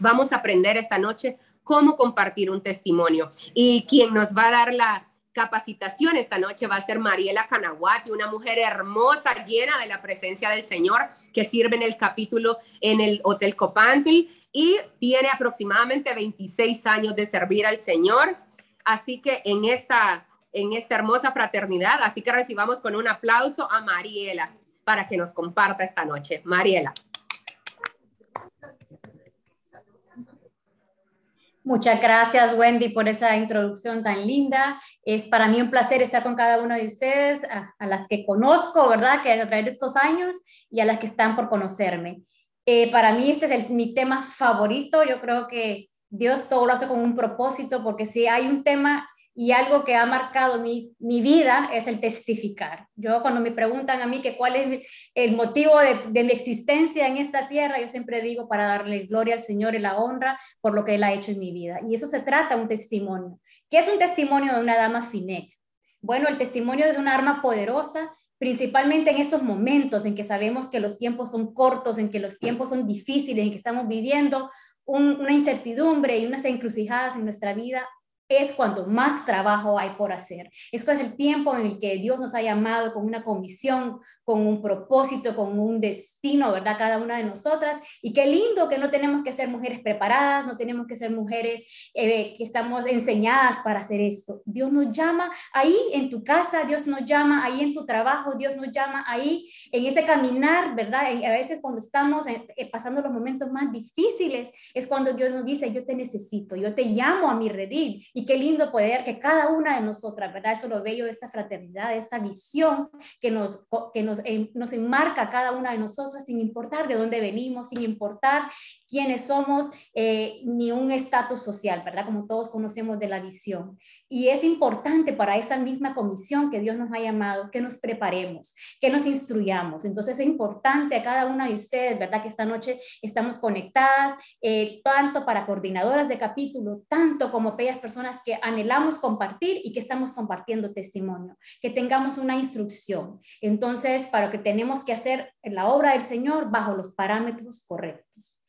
Vamos a aprender esta noche cómo compartir un testimonio. Y quien nos va a dar la capacitación esta noche va a ser Mariela Canaguati, una mujer hermosa, llena de la presencia del Señor, que sirve en el capítulo en el Hotel Copantli y tiene aproximadamente 26 años de servir al Señor. Así que en esta, en esta hermosa fraternidad, así que recibamos con un aplauso a Mariela para que nos comparta esta noche. Mariela. Muchas gracias, Wendy, por esa introducción tan linda. Es para mí un placer estar con cada uno de ustedes, a, las que conozco, ¿verdad? Que a través de estos años y a las que están por conocerme. Eh, para mí este es mi tema favorito. Yo creo que Dios todo lo hace con un propósito, porque si hay un tema y algo que ha marcado mi, vida es el testificar. Yo cuando me preguntan a mí que cuál es el motivo de, mi existencia en esta tierra, yo siempre digo para darle gloria al Señor y la honra por lo que Él ha hecho en mi vida. Y eso se trata un testimonio. ¿Qué es un testimonio de una dama Finec? Bueno, el testimonio es una arma poderosa principalmente en estos momentos en que sabemos que los tiempos son cortos, en que los tiempos son difíciles, en que estamos viviendo una incertidumbre y unas encrucijadas en nuestra vida, es cuando más trabajo hay por hacer. Esto es el tiempo en el que Dios nos ha llamado con una comisión, con un propósito, con un destino, ¿verdad? Cada una de nosotras. Y qué lindo que no tenemos que ser mujeres preparadas, no tenemos que ser mujeres eh, que estamos enseñadas para hacer esto. Dios nos llama ahí en tu casa, Dios nos llama ahí en tu trabajo, Dios nos llama ahí en ese caminar, ¿verdad? A veces cuando estamos eh, pasando los momentos más difíciles es cuando Dios nos dice, yo te necesito, yo te llamo a mi redil. Qué lindo poder que cada una de nosotras, ¿verdad? Eso lo veo, esta fraternidad, esta visión que nos, que nos nos, enmarca cada una de nosotras sin importar de dónde venimos, sin importar quiénes somos, eh, ni un estatus social, ¿verdad? Como todos conocemos de la visión. Y es importante para esa misma comisión que Dios nos ha llamado, que nos preparemos, que nos instruyamos. Entonces es importante a cada una de ustedes, ¿verdad? Que esta noche estamos conectadas, eh, tanto para coordinadoras de capítulo, tanto como aquellas personas que anhelamos compartir y que estamos compartiendo testimonio, que tengamos una instrucción. Entonces, para que tenemos que hacer la obra del Señor bajo los parámetros correctos.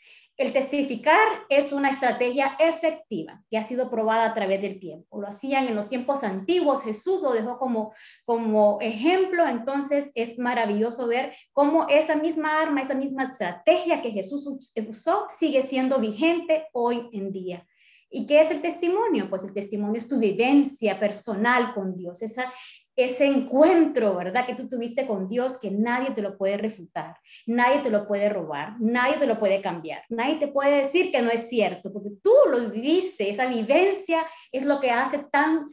El testificar es una estrategia efectiva que ha sido probada a través del tiempo. Lo hacían en los tiempos antiguos, Jesús lo dejó como, como ejemplo, entonces es maravilloso ver cómo esa misma arma, esa misma estrategia que Jesús usó sigue siendo vigente hoy en día. ¿Y qué es el testimonio? Pues el testimonio es tu vivencia personal con Dios, esa, ese encuentro, ¿verdad? Que tú tuviste con Dios que nadie te lo puede refutar, nadie te lo puede robar, nadie te lo puede cambiar, nadie te puede decir que no es cierto, porque tú lo viviste, esa vivencia es lo que hace tan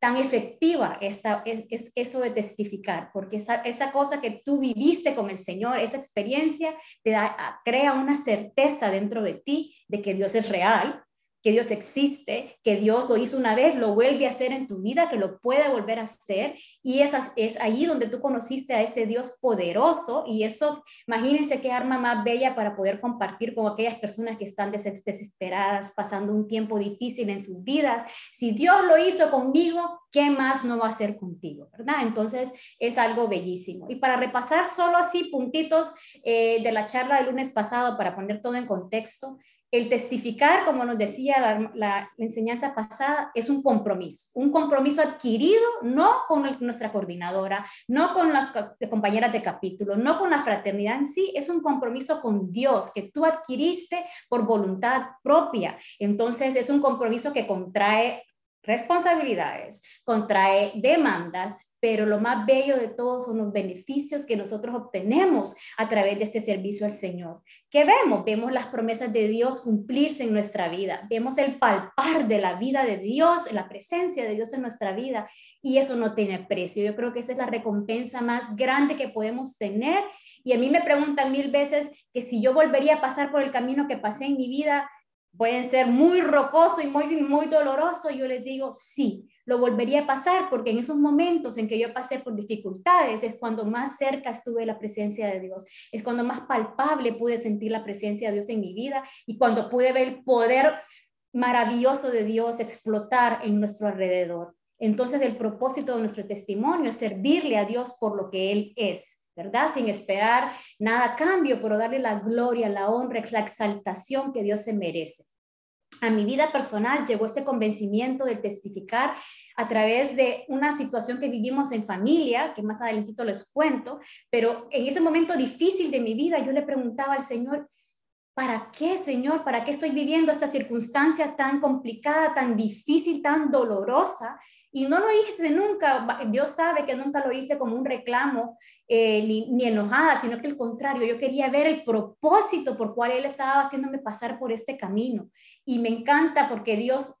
tan efectiva esta, es, eso de testificar, porque esa, esa, cosa que tú viviste con el Señor, esa experiencia, te da, crea una certeza dentro de ti de que Dios es real, que Dios existe, que Dios lo hizo una vez, lo vuelve a hacer en tu vida, que lo puede volver a hacer. Y esa, es ahí donde tú conociste a ese Dios poderoso. Y eso, imagínense qué arma más bella para poder compartir con aquellas personas que están desesperadas, pasando un tiempo difícil en sus vidas. Si Dios lo hizo conmigo, ¿qué más no va a hacer contigo? ¿Verdad? Entonces es algo bellísimo. Y para repasar solo así puntitos eh, de la charla del lunes pasado, para poner todo en contexto, el testificar, como nos decía la, enseñanza pasada, es un compromiso, un compromiso adquirido no con nuestra coordinadora, no con las compañeras de capítulo, no con la fraternidad en sí, es un compromiso con Dios que tú adquiriste por voluntad propia. Entonces es un compromiso que contrae responsabilidades, contrae demandas, pero lo más bello de todo son los beneficios que nosotros obtenemos a través de este servicio al Señor. ¿Qué vemos? Vemos las promesas de Dios cumplirse en nuestra vida, vemos el palpar de la vida de Dios, la presencia de Dios en nuestra vida, y eso no tiene precio. Yo creo que esa es la recompensa más grande que podemos tener. Y a mí me preguntan mil veces que si yo volvería a pasar por el camino que pasé en mi vida, pueden ser muy rocoso y muy, muy doloroso, yo les digo, sí, lo volvería a pasar porque en esos momentos en que yo pasé por dificultades es cuando más cerca estuve la presencia de Dios, es cuando más palpable pude sentir la presencia de Dios en mi vida y cuando pude ver el poder maravilloso de Dios explotar en nuestro alrededor. Entonces el propósito de nuestro testimonio es servirle a Dios por lo que Él es, ¿verdad? Sin esperar nada a cambio, pero darle la gloria, la honra, la exaltación que Dios se merece. A mi vida personal llegó este convencimiento de testificar a través de una situación que vivimos en familia, que más adelantito les cuento, pero en ese momento difícil de mi vida yo le preguntaba al Señor, ¿para qué, Señor? ¿Para qué estoy viviendo esta circunstancia tan complicada, tan difícil, tan dolorosa? Y no lo hice nunca, Dios sabe que nunca lo hice como un reclamo eh, ni, enojada, sino que al contrario, yo quería ver el propósito por cual Él estaba haciéndome pasar por este camino. Y me encanta porque Dios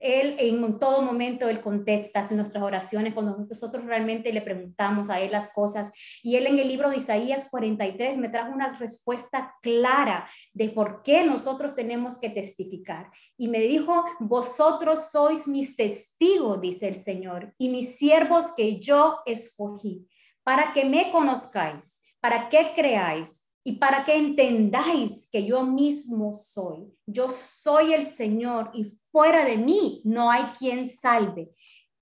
él en todo momento, Él contesta en nuestras oraciones cuando nosotros realmente le preguntamos a Él las cosas. Y Él en el libro de Isaías 43 me trajo una respuesta clara de por qué nosotros tenemos que testificar. Y me dijo, vosotros sois mis testigos, dice el Señor, y mis siervos que yo escogí, para que me conozcáis, para que creáis y para que entendáis que yo mismo soy. Yo soy el Señor y fuera de mí no hay quien salve.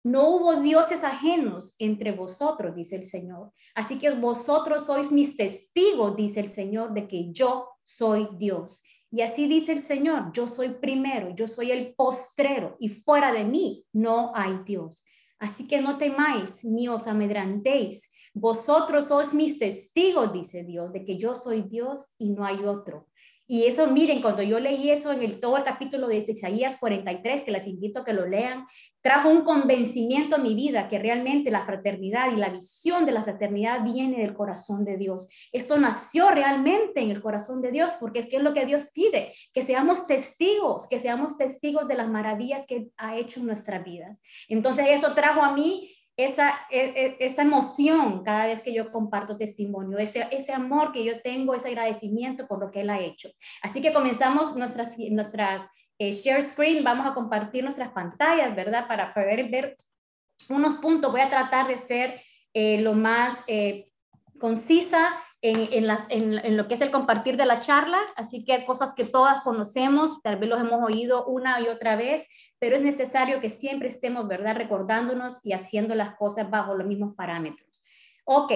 No hubo dioses ajenos entre vosotros, dice el Señor. Así que vosotros sois mis testigos, dice el Señor, de que yo soy Dios. Y así dice el Señor, yo soy primero, yo soy el postrero y fuera de mí no hay Dios. Así que no temáis ni os amedrantéis vosotros sois mis testigos, dice Dios, de que yo soy Dios y no hay otro. Y eso, miren, cuando yo leí eso en el todo el capítulo de Isaías 43, que les invito a que lo lean, trajo un convencimiento a mi vida que realmente la fraternidad y la visión de la fraternidad viene del corazón de Dios. Esto nació realmente en el corazón de Dios, porque es es lo que Dios pide, que seamos testigos, que seamos testigos de las maravillas que ha hecho en nuestras vidas. Entonces eso trajo a mí esa, e, e, esa emoción cada vez que yo comparto testimonio, ese, ese amor que yo tengo, ese agradecimiento por lo que Él ha hecho. Así que comenzamos nuestra, nuestra eh, share screen, vamos a compartir nuestras pantallas, ¿verdad? Para poder ver unos puntos. Voy a tratar de ser eh, lo más eh, concisa en, lo que es el compartir de la charla, así que hay cosas que todas conocemos, tal vez los hemos oído una y otra vez, pero es necesario que siempre estemos, ¿verdad?, recordándonos y haciendo las cosas bajo los mismos parámetros. Ok,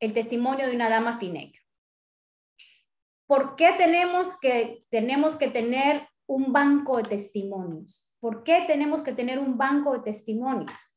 el testimonio de una dama Finec. ¿Por qué tenemos que, tenemos que tener un banco de testimonios? ¿Por qué tenemos que tener un banco de testimonios?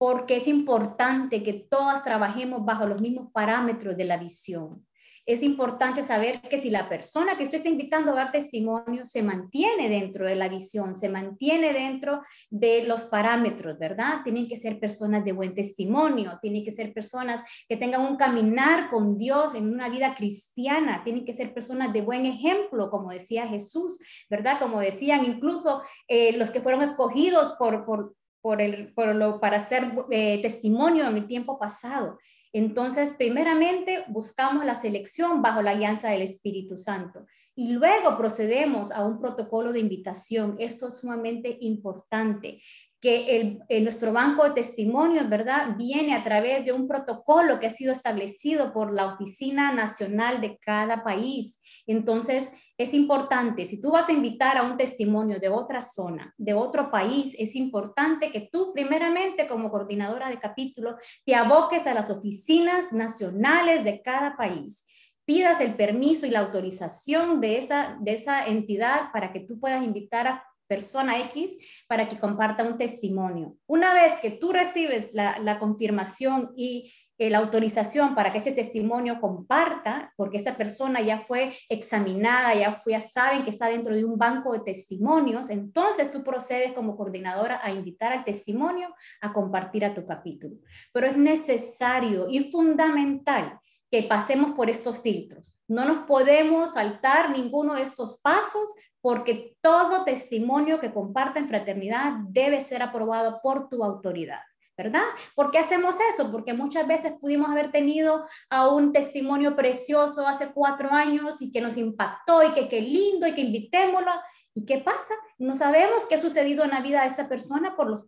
Porque es importante que todas trabajemos bajo los mismos parámetros de la visión. Es importante saber que si la persona que usted está invitando a dar testimonio se mantiene dentro de la visión, se mantiene dentro de los parámetros, ¿verdad? Tienen que ser personas de buen testimonio, tienen que ser personas que tengan un caminar con Dios en una vida cristiana, tienen que ser personas de buen ejemplo, como decía Jesús, ¿verdad? Como decían incluso eh, los que fueron escogidos por, por, por lo, para hacer eh, testimonio en el tiempo pasado. Entonces, primeramente buscamos la selección bajo la alianza del Espíritu Santo y luego procedemos a un protocolo de invitación. Esto es sumamente importante que el, nuestro banco de testimonios, ¿verdad? Viene a través de un protocolo que ha sido establecido por la Oficina Nacional de cada país. Entonces, es importante, si tú vas a invitar a un testimonio de otra zona, de otro país, es importante que tú primeramente como coordinadora de capítulo te aboques a las oficinas nacionales de cada país pidas el permiso y la autorización de esa, de esa entidad para que tú puedas invitar a persona X para que comparta un testimonio. Una vez que tú recibes la, confirmación y eh, la autorización para que este testimonio comparta, porque esta persona ya fue examinada, ya, fue, ya saben que está dentro de un banco de testimonios, entonces tú procedes como coordinadora a invitar al testimonio a compartir a tu capítulo. Pero es necesario y fundamental que pasemos por estos filtros. No nos podemos saltar ninguno de estos pasos porque todo testimonio que comparta en fraternidad debe ser aprobado por tu autoridad. ¿verdad? ¿Por qué hacemos eso? Porque muchas veces pudimos haber tenido a un testimonio precioso hace cuatro años y que nos impactó y que qué lindo y que invitémoslo. ¿Y qué pasa? No sabemos qué ha sucedido en la vida de esta persona por los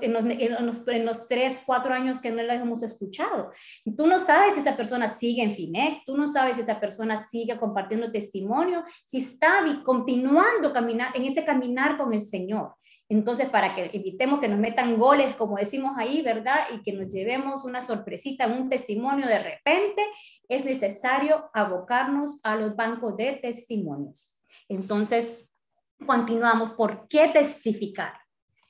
en los, en, los, tres, cuatro años que no la hemos escuchado. Tú no sabes si esa persona sigue en FINEC, tú no sabes si esa persona sigue compartiendo testimonio, si está continuando caminar, en ese caminar con el Señor. Entonces, para que evitemos que nos metan goles, como decimos ahí, ¿verdad? Y que nos llevemos una sorpresita, un testimonio de repente, es necesario abocarnos a los bancos de testimonios. Entonces, continuamos. ¿Por qué testificar?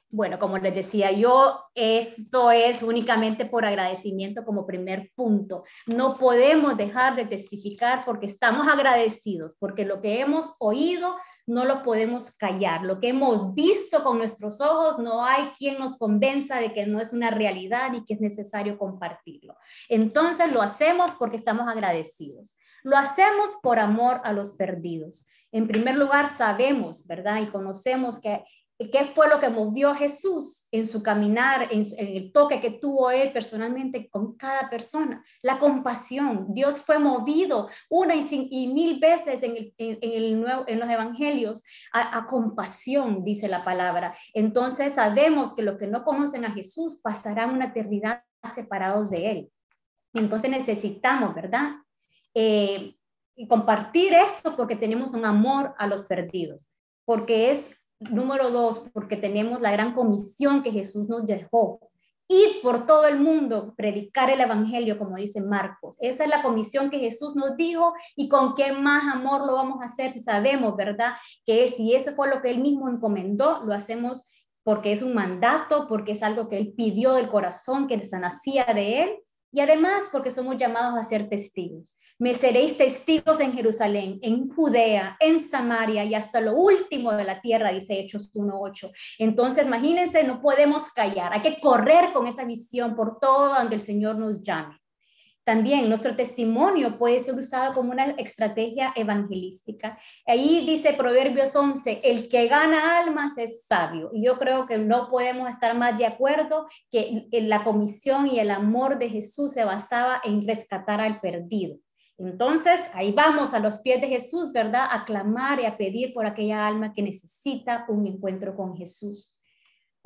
Bueno, como les decía yo, esto es únicamente por agradecimiento como primer punto. No podemos dejar de testificar porque estamos agradecidos, porque lo que hemos oído no lo podemos callar. Lo que hemos visto con nuestros ojos, no hay quien nos convenza de que no es una realidad y que es necesario compartirlo. Entonces lo hacemos porque estamos agradecidos. Lo hacemos por amor a los perdidos. En primer lugar, sabemos, ¿verdad? Y conocemos que ¿Qué fue lo que movió a Jesús en su caminar, en, el toque que tuvo él personalmente con cada persona? La compasión. Dios fue movido una y, mil veces en, en, en los evangelios a, compasión, dice la palabra. Entonces sabemos que los que no conocen a Jesús pasarán una eternidad separados de él. Entonces necesitamos, ¿verdad? Eh, compartir esto porque tenemos un amor a los perdidos, porque es Número dos, porque tenemos la gran comisión que Jesús nos dejó. Ir por todo el mundo, predicar el Evangelio, como dice Marcos. Esa es la comisión que Jesús nos dijo y con qué más amor lo vamos a hacer si sabemos, ¿verdad? Que si eso fue lo que Él mismo encomendó, lo hacemos porque es un mandato, porque es algo que Él pidió del corazón, que nacía de Él y además porque somos llamados a ser testigos. Me seréis testigos en Jerusalén, en Judea, en Samaria y hasta lo último de la tierra, dice Hechos 1.8. Entonces, imagínense, no podemos callar, hay que correr con esa visión por todo donde el Señor nos llame. También nuestro testimonio puede ser usado como una estrategia evangelística. Ahí dice Proverbios 11, el que gana almas es sabio. Y yo creo que no podemos estar más de acuerdo que la comisión y el amor de Jesús se basaba en rescatar al perdido. Entonces, ahí vamos a los pies de Jesús, ¿verdad? A clamar y a pedir por aquella alma que necesita un encuentro con Jesús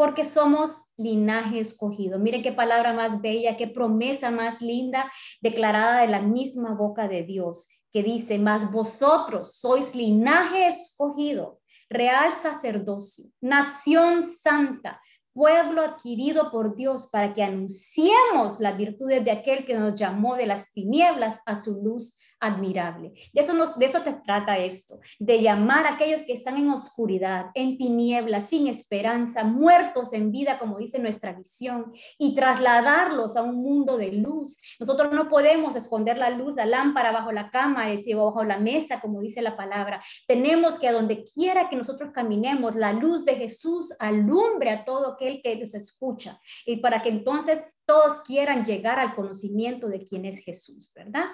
porque somos linaje escogido. Miren qué palabra más bella, qué promesa más linda declarada de la misma boca de Dios, que dice, más vosotros sois linaje escogido, real sacerdocio, nación santa, pueblo adquirido por Dios para que anunciemos las virtudes de aquel que nos llamó de las tinieblas a su luz admirable. De eso, nos, de eso te trata esto, de llamar a aquellos que están en oscuridad, en tinieblas, sin esperanza, muertos en vida, como dice nuestra visión, y trasladarlos a un mundo de luz. Nosotros no podemos esconder la luz, la lámpara bajo la cama, o bajo la mesa, como dice la palabra. Tenemos que a donde quiera que nosotros caminemos, la luz de Jesús alumbre a todo aquel que nos escucha, y para que entonces todos quieran llegar al conocimiento de quién es Jesús, ¿verdad?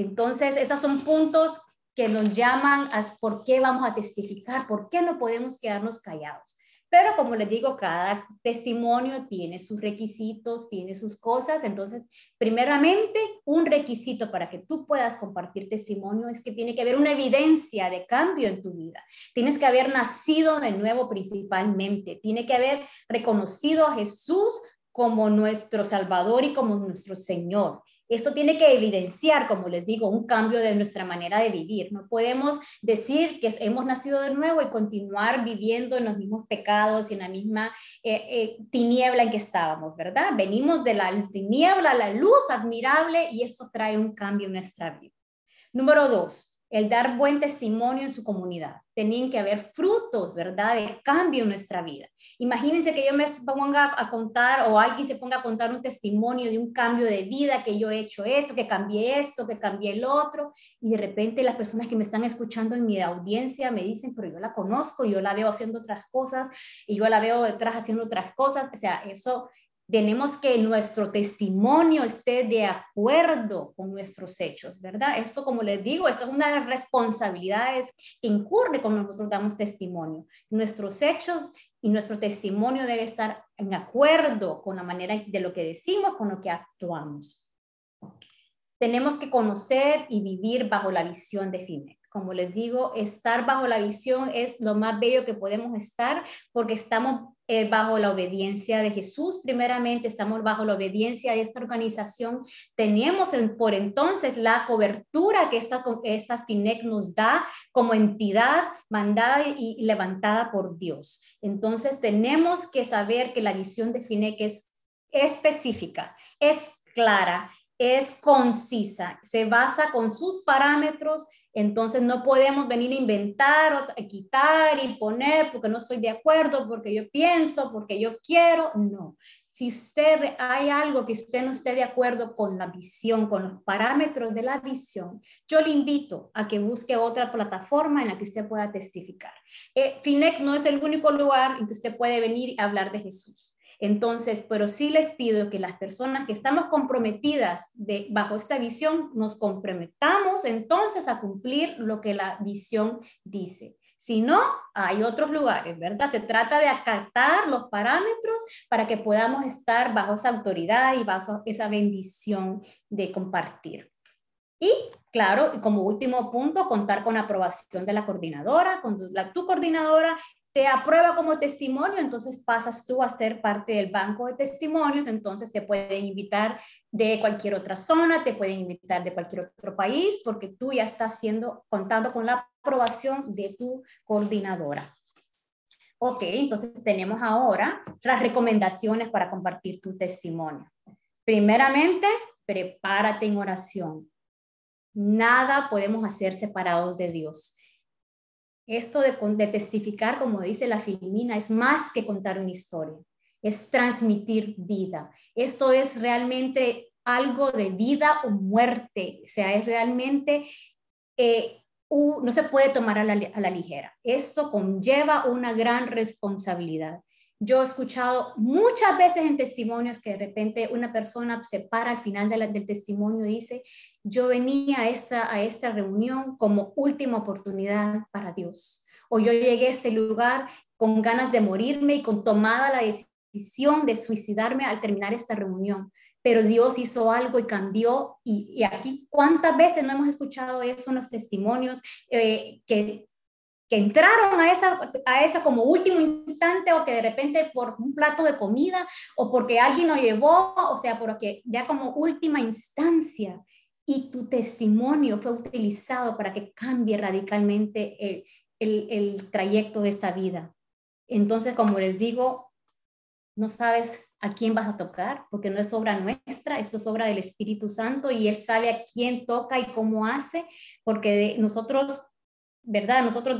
Entonces, esos son puntos que nos llaman a por qué vamos a testificar, por qué no podemos quedarnos callados. Pero como les digo, cada testimonio tiene sus requisitos, tiene sus cosas. Entonces, primeramente, un requisito para que tú puedas compartir testimonio es que tiene que haber una evidencia de cambio en tu vida. Tienes que haber nacido de nuevo principalmente. Tiene que haber reconocido a Jesús como nuestro Salvador y como nuestro Señor. Esto tiene que evidenciar, como les digo, un cambio de nuestra manera de vivir. No podemos decir que hemos nacido de nuevo y continuar viviendo en los mismos pecados y en la misma eh, eh, tiniebla en que estábamos, ¿verdad? Venimos de la tiniebla a la luz admirable y eso trae un cambio en nuestra vida. Número dos, el dar buen testimonio en su comunidad. Tenían que haber frutos, ¿verdad?, de cambio en nuestra vida. Imagínense que yo me ponga a contar o alguien se ponga a contar un testimonio de un cambio de vida, que yo he hecho esto, que cambié esto, que cambié el otro, y de repente las personas que me están escuchando en mi audiencia me dicen, pero yo la conozco, yo la veo haciendo otras cosas, y yo la veo detrás haciendo otras cosas. O sea, eso tenemos que nuestro testimonio esté de acuerdo con nuestros hechos, ¿verdad? Esto, como les digo, esto es una de las responsabilidades que incurre cuando nosotros damos testimonio. Nuestros hechos y nuestro testimonio debe estar en acuerdo con la manera de lo que decimos, con lo que actuamos. Tenemos que conocer y vivir bajo la visión de FIMEC. como les digo, estar bajo la visión es lo más bello que podemos estar porque estamos eh, bajo la obediencia de Jesús. Primeramente, estamos bajo la obediencia de esta organización. Tenemos por entonces la cobertura que esta, esta FINEC nos da como entidad mandada y levantada por Dios. Entonces, tenemos que saber que la visión de FINEC es específica, es clara, es concisa, se basa con sus parámetros entonces no podemos venir a inventar o quitar y poner porque no estoy de acuerdo, porque yo pienso, porque yo quiero. No. Si usted hay algo que usted no esté de acuerdo con la visión, con los parámetros de la visión, yo le invito a que busque otra plataforma en la que usted pueda testificar. Eh, FINEC no es el único lugar en que usted puede venir a hablar de Jesús. Entonces, pero sí les pido que las personas que estamos comprometidas de, bajo esta visión, nos comprometamos entonces a cumplir lo que la visión dice. Si no, hay otros lugares, ¿verdad? Se trata de acatar los parámetros para que podamos estar bajo esa autoridad y bajo esa bendición de compartir. Y claro, como último punto, contar con aprobación de la coordinadora. Cuando la, tu coordinadora te aprueba como testimonio, entonces pasas tú a ser parte del banco de testimonios, entonces te pueden invitar de cualquier otra zona, te pueden invitar de cualquier otro país, porque tú ya estás siendo, contando con la aprobación de tu coordinadora. Ok, entonces tenemos ahora las recomendaciones para compartir tu testimonio. Primeramente, prepárate en oración. Nada podemos hacer separados de Dios. Esto de, testificar, como dice la Filomina, es más que contar una historia, es transmitir vida. Esto es realmente algo de vida o muerte, o sea, es realmente, eh, no se puede tomar a la, a la ligera. Esto conlleva una gran responsabilidad. Yo he escuchado muchas veces en testimonios que de repente una persona se para al final del testimonio y dice, yo venía a esta, a esta reunión como última oportunidad para Dios. O yo llegué a este lugar con ganas de morirme y con tomada la decisión de suicidarme al terminar esta reunión. Pero Dios hizo algo y cambió. Y, aquí, ¿cuántas veces no hemos escuchado eso en los testimonios? Eh, que que entraron a esa, a esa como último instante o que de repente por un plato de comida o porque alguien lo llevó, o sea, porque ya como última instancia y tu testimonio fue utilizado para que cambie radicalmente el, el, el trayecto de esta vida. Entonces, como les digo, no sabes a quién vas a tocar, porque no es obra nuestra, esto es obra del Espíritu Santo y Él sabe a quién toca y cómo hace, porque nosotros ¿verdad? Nosotros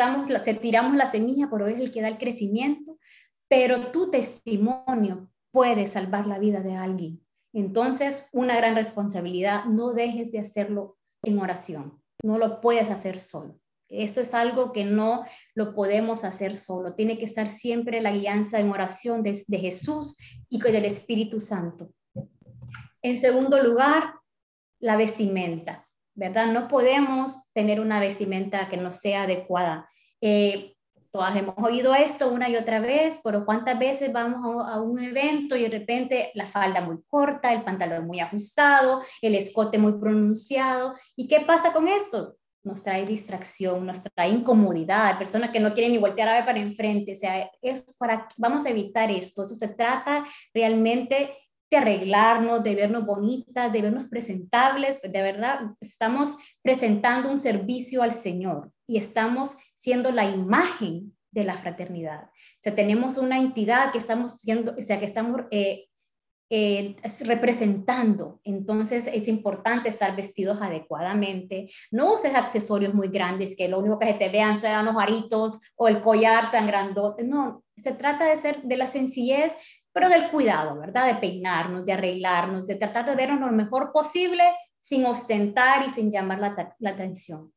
tiramos la semilla, pero es el que da el crecimiento, pero tu testimonio puede salvar la vida de alguien. Entonces, una gran responsabilidad, no dejes de hacerlo en oración, no lo puedes hacer solo. Esto es algo que no lo podemos hacer solo. Tiene que estar siempre la guianza en oración de, de Jesús y del Espíritu Santo. En segundo lugar, la vestimenta. ¿Verdad? No podemos tener una vestimenta que no sea adecuada. Eh, todas hemos oído esto una y otra vez, pero ¿cuántas veces vamos a, un evento y de repente la falda muy corta, el pantalón muy ajustado, el escote muy pronunciado? ¿Y qué pasa con esto? Nos trae distracción, nos trae incomodidad, personas que no quieren ni voltear a ver para enfrente. O sea, es para, vamos a evitar esto. Eso se trata realmente de arreglarnos, de vernos bonitas, de vernos presentables, de verdad, estamos presentando un servicio al Señor y estamos siendo la imagen de la fraternidad. O sea, tenemos una entidad que estamos siendo, o sea, que estamos eh, eh, representando. Entonces es importante estar vestidos adecuadamente. No uses accesorios muy grandes que lo único que se te vean sean los aritos o el collar tan grandote. No, se trata de ser de la sencillez pero del cuidado, ¿verdad? De peinarnos, de arreglarnos, de tratar de vernos lo mejor posible sin ostentar y sin llamar la, atención.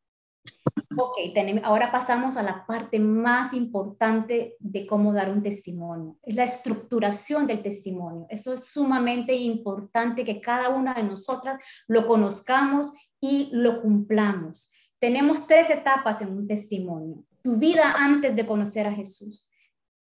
Ok, ahora pasamos a la parte más importante de cómo dar un testimonio, es la estructuración del testimonio. Esto es sumamente importante que cada una de nosotras lo conozcamos y lo cumplamos. Tenemos tres etapas en un testimonio. Tu vida antes de conocer a Jesús,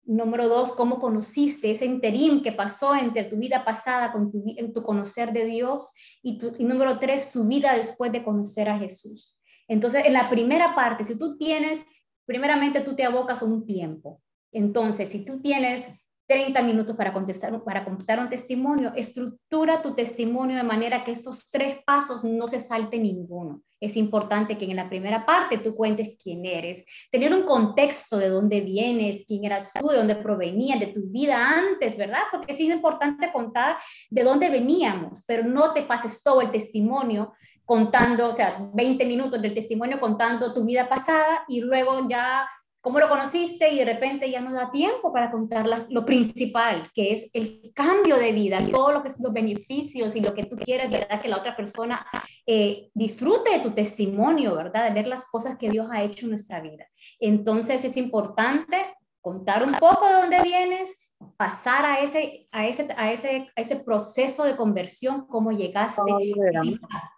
Número dos, cómo conociste ese interín que pasó entre tu vida pasada con tu, en tu conocer de Dios. Y, tu, y número tres, su vida después de conocer a Jesús. Entonces, en la primera parte, si tú tienes, primeramente tú te abocas a un tiempo. Entonces, si tú tienes 30 minutos para contestar, para contestar un testimonio, estructura tu testimonio de manera que estos tres pasos no se salte ninguno. Es importante que en la primera parte tú cuentes quién eres, tener un contexto de dónde vienes, quién eras tú, de dónde provenías, de tu vida antes, ¿verdad? Porque sí es importante contar de dónde veníamos, pero no te pases todo el testimonio contando, o sea, 20 minutos del testimonio contando tu vida pasada y luego ya cómo lo conociste y de repente ya no da tiempo para contar lo principal, que es el cambio de vida, todo lo que los beneficios y lo que tú quieres, ¿verdad? Que la otra persona eh, disfrute de tu testimonio, ¿verdad? De ver las cosas que Dios ha hecho en nuestra vida. Entonces es importante contar un poco de dónde vienes, pasar a ese, a ese, a ese, a ese proceso de conversión, cómo llegaste,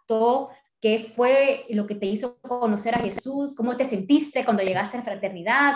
qué qué fue lo que te hizo conocer a Jesús, cómo te sentiste cuando llegaste a la fraternidad,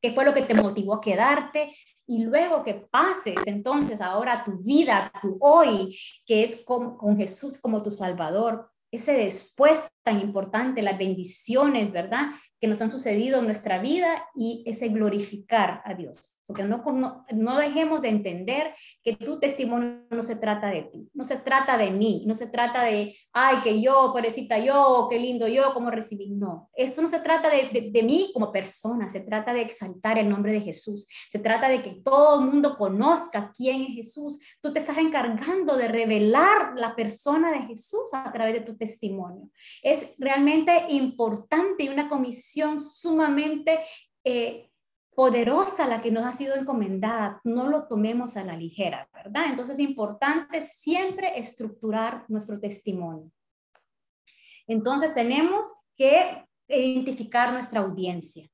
qué fue lo que te motivó a quedarte y luego que pases entonces ahora tu vida, tu hoy, que es con, con Jesús como tu Salvador, ese después tan importante, las bendiciones, ¿verdad? Que nos han sucedido en nuestra vida y ese glorificar a Dios porque no, no, dejemos de entender que tu testimonio no se trata de ti, no se trata de mí, no se trata de, ay, que yo, pobrecita yo, qué lindo yo, cómo recibí. No, esto no se trata de, de, mí como persona, se trata de exaltar el nombre de Jesús, se trata de que todo el mundo conozca quién es Jesús. Tú te estás encargando de revelar la persona de Jesús a través de tu testimonio. Es realmente importante y una comisión sumamente... Eh, poderosa la que nos ha sido encomendada, no lo tomemos a la ligera, ¿verdad? Entonces es importante siempre estructurar nuestro testimonio. Entonces tenemos que identificar nuestra audiencia.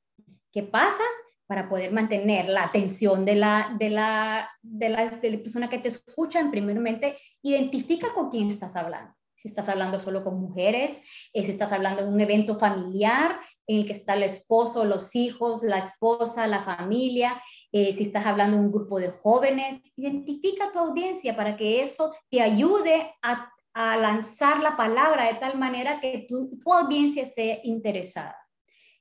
¿Qué pasa? Para poder mantener la atención de la, de la, de la, de la persona que te escucha, primeramente, identifica con quién estás hablando si estás hablando solo con mujeres, eh, si estás hablando de un evento familiar en el que está el esposo, los hijos, la esposa, la familia, eh, si estás hablando de un grupo de jóvenes, identifica tu audiencia para que eso te ayude a, lanzar la palabra de tal manera que tu, tu audiencia esté interesada.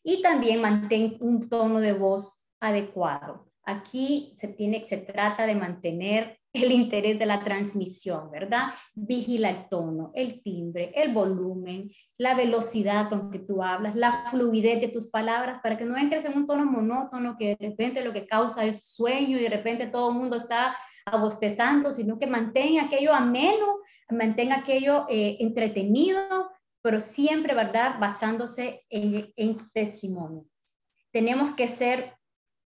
Y también mantén un tono de voz adecuado. Aquí se, tiene, se trata de mantener el interés de la transmisión, ¿verdad? Vigila el tono, el timbre, el volumen, la velocidad con que tú hablas, la fluidez de tus palabras, para que no entres en un tono monótono que de repente lo que causa es sueño y de repente todo el mundo está abostezando, sino que mantenga aquello ameno, mantenga aquello eh, entretenido, pero siempre, ¿verdad? Basándose en, en testimonio. Tenemos que ser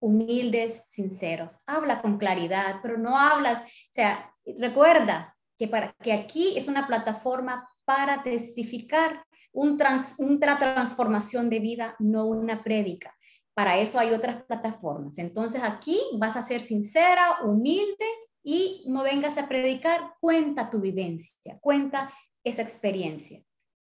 humildes, sinceros. Habla con claridad, pero no hablas, o sea, recuerda que, para, que aquí es una plataforma para testificar un una transformación de vida, no una prédica. Para eso hay otras plataformas. Entonces aquí vas a ser sincera, humilde y no vengas a predicar, cuenta tu vivencia, cuenta esa experiencia.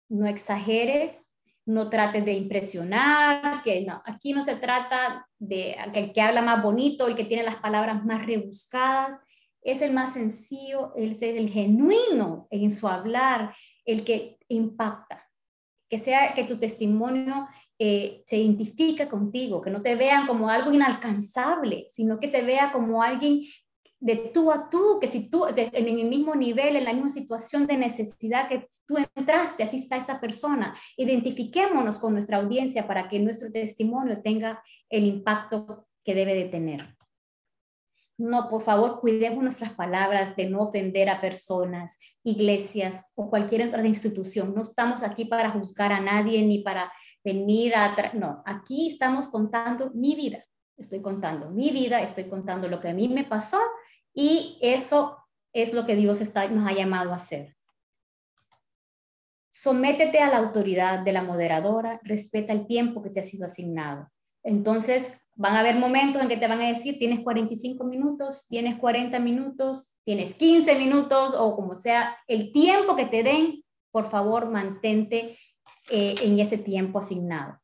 No exageres, no trates de impresionar, que no, aquí no se trata de que el que habla más bonito, el que tiene las palabras más rebuscadas, es el más sencillo, el, el genuino en su hablar, el que impacta, que sea que tu testimonio eh, se identifique contigo, que no te vean como algo inalcanzable, sino que te vea como alguien de tú a tú, que si tú en el mismo nivel, en la misma situación de necesidad que tú entraste, así está esta persona. Identifiquémonos con nuestra audiencia para que nuestro testimonio tenga el impacto que debe de tener. No, por favor, cuidemos nuestras palabras de no ofender a personas, iglesias o cualquier otra institución. No estamos aquí para juzgar a nadie ni para venir a... No, aquí estamos contando mi vida. Estoy contando mi vida, estoy contando lo que a mí me pasó y eso es lo que Dios está, nos ha llamado a hacer. Sométete a la autoridad de la moderadora, respeta el tiempo que te ha sido asignado. Entonces, van a haber momentos en que te van a decir, tienes 45 minutos, tienes 40 minutos, tienes 15 minutos o como sea, el tiempo que te den, por favor, mantente eh, en ese tiempo asignado.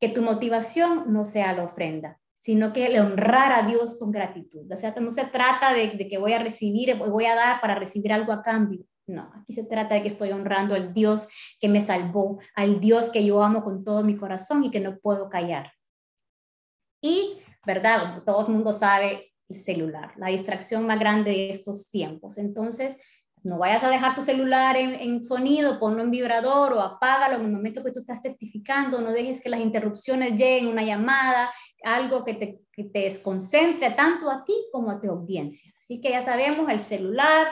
Que tu motivación no sea la ofrenda sino que le honrar a Dios con gratitud. O sea, no se trata de, que voy a recibir, voy a dar para recibir algo a cambio, No, aquí se trata de que estoy honrando al Dios que me salvó, al Dios que yo amo con todo mi corazón y que no puedo callar. Y, ¿verdad? Todo el mundo sabe el celular, la distracción más grande de estos tiempos. Entonces, no vayas a dejar tu celular en, sonido, ponlo en vibrador o apágalo en el momento que tú estás testificando, no dejes que las interrupciones lleguen, una llamada, algo que te, que te desconcentre tanto a ti como a tu audiencia. Así que ya sabemos, el celular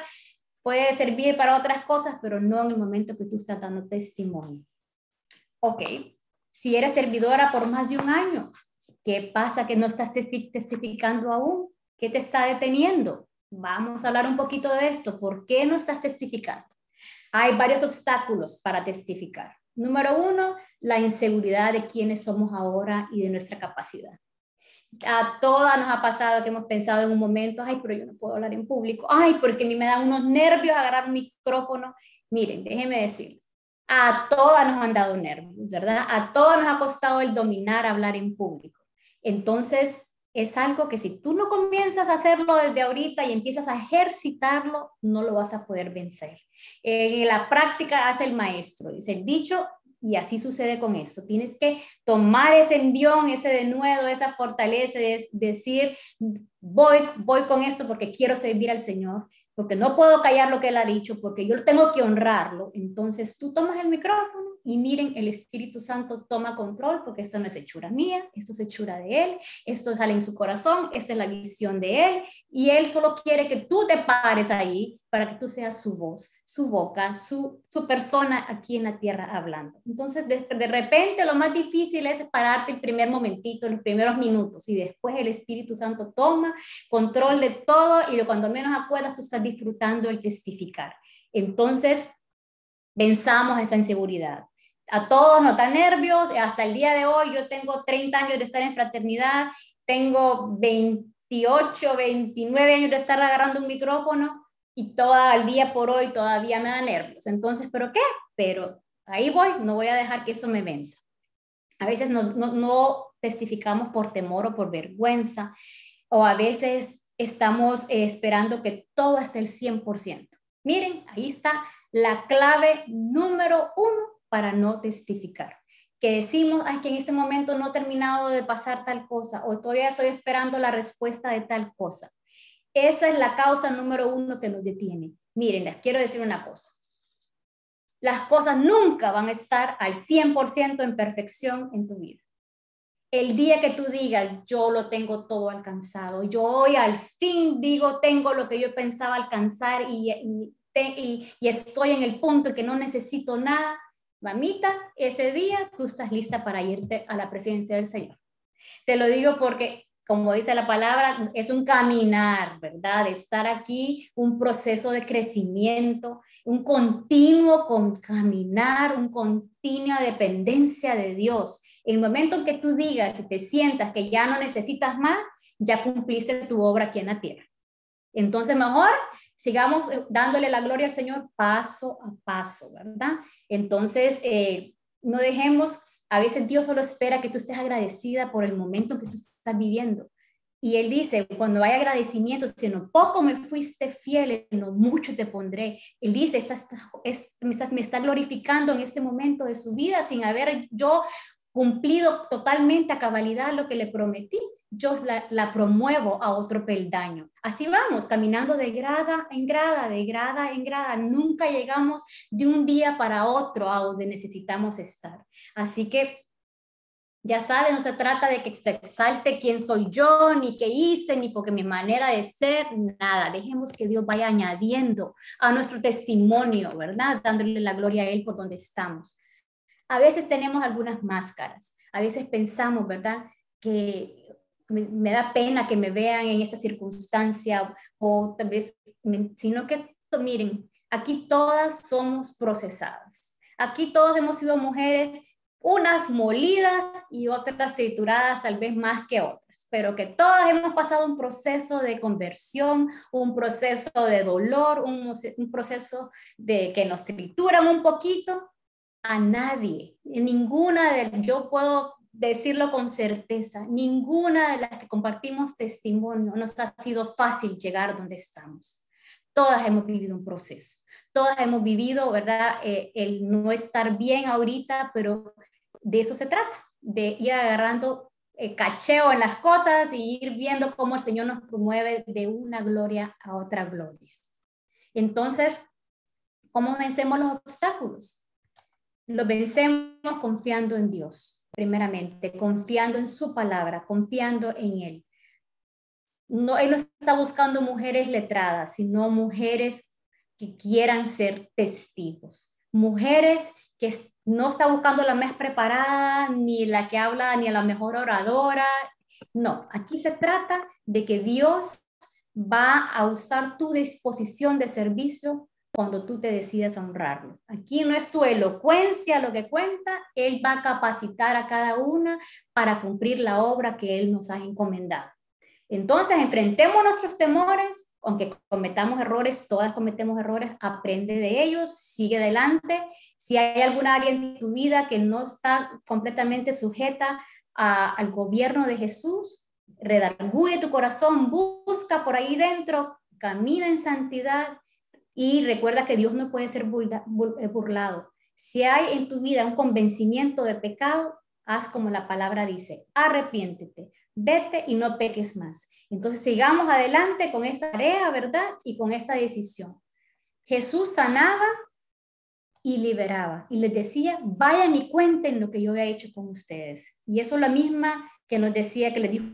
puede servir para otras cosas, pero no en el momento que tú estás dando testimonio. Ok, si eres servidora por más de un año, ¿qué pasa que no estás testificando aún? ¿Qué te está deteniendo? Vamos a hablar un poquito de esto. ¿Por qué no estás testificando? Hay varios obstáculos para testificar. Número uno, la inseguridad de quiénes somos ahora y de nuestra capacidad. A todas nos ha pasado que hemos pensado en un momento, ay, pero yo no puedo hablar en público, ay, pero es que a mí me dan unos nervios agarrar un micrófono. Miren, déjenme decirles, a todas nos han dado nervios, ¿verdad? A todas nos ha costado el dominar hablar en público. Entonces, es algo que si tú no comienzas a hacerlo desde ahorita y empiezas a ejercitarlo, no lo vas a poder vencer. En la práctica hace el maestro, dice el dicho, y así sucede con esto. Tienes que tomar ese envión, ese denuedo, esa fortaleza, es decir, voy, voy con esto porque quiero servir al Señor, porque no puedo callar lo que Él ha dicho, porque yo tengo que honrarlo. Entonces tú tomas el micrófono y miren, el Espíritu Santo toma control porque esto no es hechura mía, esto es hechura de Él, esto sale en su corazón, esta es la visión de Él y Él solo quiere que tú te pares ahí para que tú seas su voz, su boca, su, su persona aquí en la tierra hablando. Entonces, de, de repente lo más difícil es pararte el primer momentito, los primeros minutos y después el Espíritu Santo toma control de todo y cuando menos acuerdas tú estás disfrutando el testificar. Entonces, pensamos esa inseguridad a todos nos da nervios. Hasta el día de hoy yo tengo 30 años de estar en fraternidad, tengo 28, 29 años de estar agarrando un micrófono y todo el día por hoy todavía me da nervios. Entonces, ¿pero qué? Pero ahí voy, no voy a dejar que eso me venza. A veces no, no, testificamos por temor o por vergüenza, o a veces estamos esperando que todo esté el 100%. Miren, ahí está la clave número uno para no testificar. Que decimos, ay, que en este momento no he terminado de pasar tal cosa o todavía estoy esperando la respuesta de tal cosa. Esa es la causa número uno que nos detiene. Miren, les quiero decir una cosa. Las cosas nunca van a estar al 100% en perfección en tu vida. El día que tú digas, yo lo tengo todo alcanzado, yo hoy al fin digo, tengo lo que yo pensaba alcanzar y, y, y estoy en el punto que no necesito nada, mamita, ese día tú estás lista para irte a la presencia del Señor. Te lo digo porque, como dice la palabra, es un caminar, ¿verdad? Estar aquí, un proceso de crecimiento, un continuo con caminar, un continua dependencia de Dios. El momento en que tú digas y te sientas que ya no necesitas más, ya cumpliste tu obra aquí en la tierra. Entonces, mejor sigamos eh, dándole la gloria al Señor paso a paso, ¿verdad? Entonces, eh, no dejemos, a veces Dios solo espera que tú estés agradecida por el momento que tú estás viviendo. Y Él dice, cuando hay agradecimiento, si poco me fuiste fiel, en lo mucho te pondré. Él dice, estás, me está glorificando en este momento de su vida sin haber yo cumplido totalmente a cabalidad lo que le prometí yo la, promuevo a otro peldaño. Así vamos, caminando de grada en grada, de grada en grada. Nunca llegamos de un día para otro a donde necesitamos estar. Así que ya saben, no se trata de que se exalte quién soy yo, ni qué hice, ni porque mi manera de ser, nada. Dejemos que Dios vaya añadiendo a nuestro testimonio, ¿verdad? Dándole la gloria a Él por donde estamos. A veces tenemos algunas máscaras, a veces pensamos, ¿verdad? Que me, da pena que me vean en esta circunstancia o tal vez, sino que miren, aquí todas somos procesadas. Aquí todos hemos sido mujeres, unas molidas y otras trituradas tal vez más que otras, pero que todas hemos pasado un proceso de conversión, un proceso de dolor, un, un proceso de que nos trituran un poquito. A nadie, ninguna de yo puedo decirlo con certeza, ninguna de las que compartimos testimonio nos ha sido fácil llegar donde estamos. todas hemos vivido un proceso, todas hemos vivido, ¿verdad? Eh, el no estar bien ahorita, pero de eso se trata, de ir agarrando eh, cacheo en las cosas y ir viendo cómo el Señor nos promueve de una gloria a otra gloria. Entonces, ¿cómo vencemos los obstáculos? Los vencemos confiando en Dios, primeramente, confiando en su palabra, confiando en Él. No, Él no está buscando mujeres letradas, sino mujeres que quieran ser testigos, mujeres que no está buscando la más preparada, ni la que habla, ni la mejor oradora. No, aquí se trata de que Dios va a usar tu disposición de servicio cuando tú te decidas honrarlo. Aquí no es tu elocuencia lo que cuenta, Él va a capacitar a cada una para cumplir la obra que Él nos ha encomendado. Entonces, enfrentemos nuestros temores, aunque cometamos errores, todas cometemos errores, aprende de ellos, sigue adelante. Si hay alguna área en tu vida que no está completamente sujeta al gobierno de Jesús, redarguye tu corazón, busca por ahí dentro, camina en santidad y recuerda que Dios no puede ser eh, burlado. Si hay en tu vida un convencimiento de pecado, haz como la palabra dice, arrepiéntete, vete y no peques más. Entonces sigamos adelante con esta tarea, ¿verdad? Y con esta decisión. Jesús sanaba y liberaba y les decía, vayan y cuenten lo que yo he hecho con ustedes. Y eso es la misma que nos decía que le dijo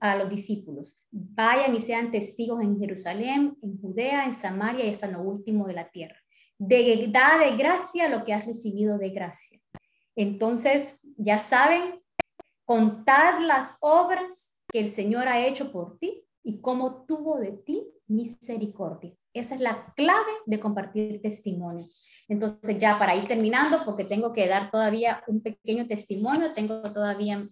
a los, discípulos, vayan y sean testigos en Jerusalén, en Judea, en Samaria y hasta lo último de la tierra. De, da de gracia lo que has recibido de gracia. Entonces, ya saben, contad las obras que el Señor ha hecho por ti y cómo tuvo de ti misericordia. Esa es la clave de compartir testimonio. Entonces, ya para ir terminando, porque tengo que dar todavía un pequeño testimonio, tengo todavía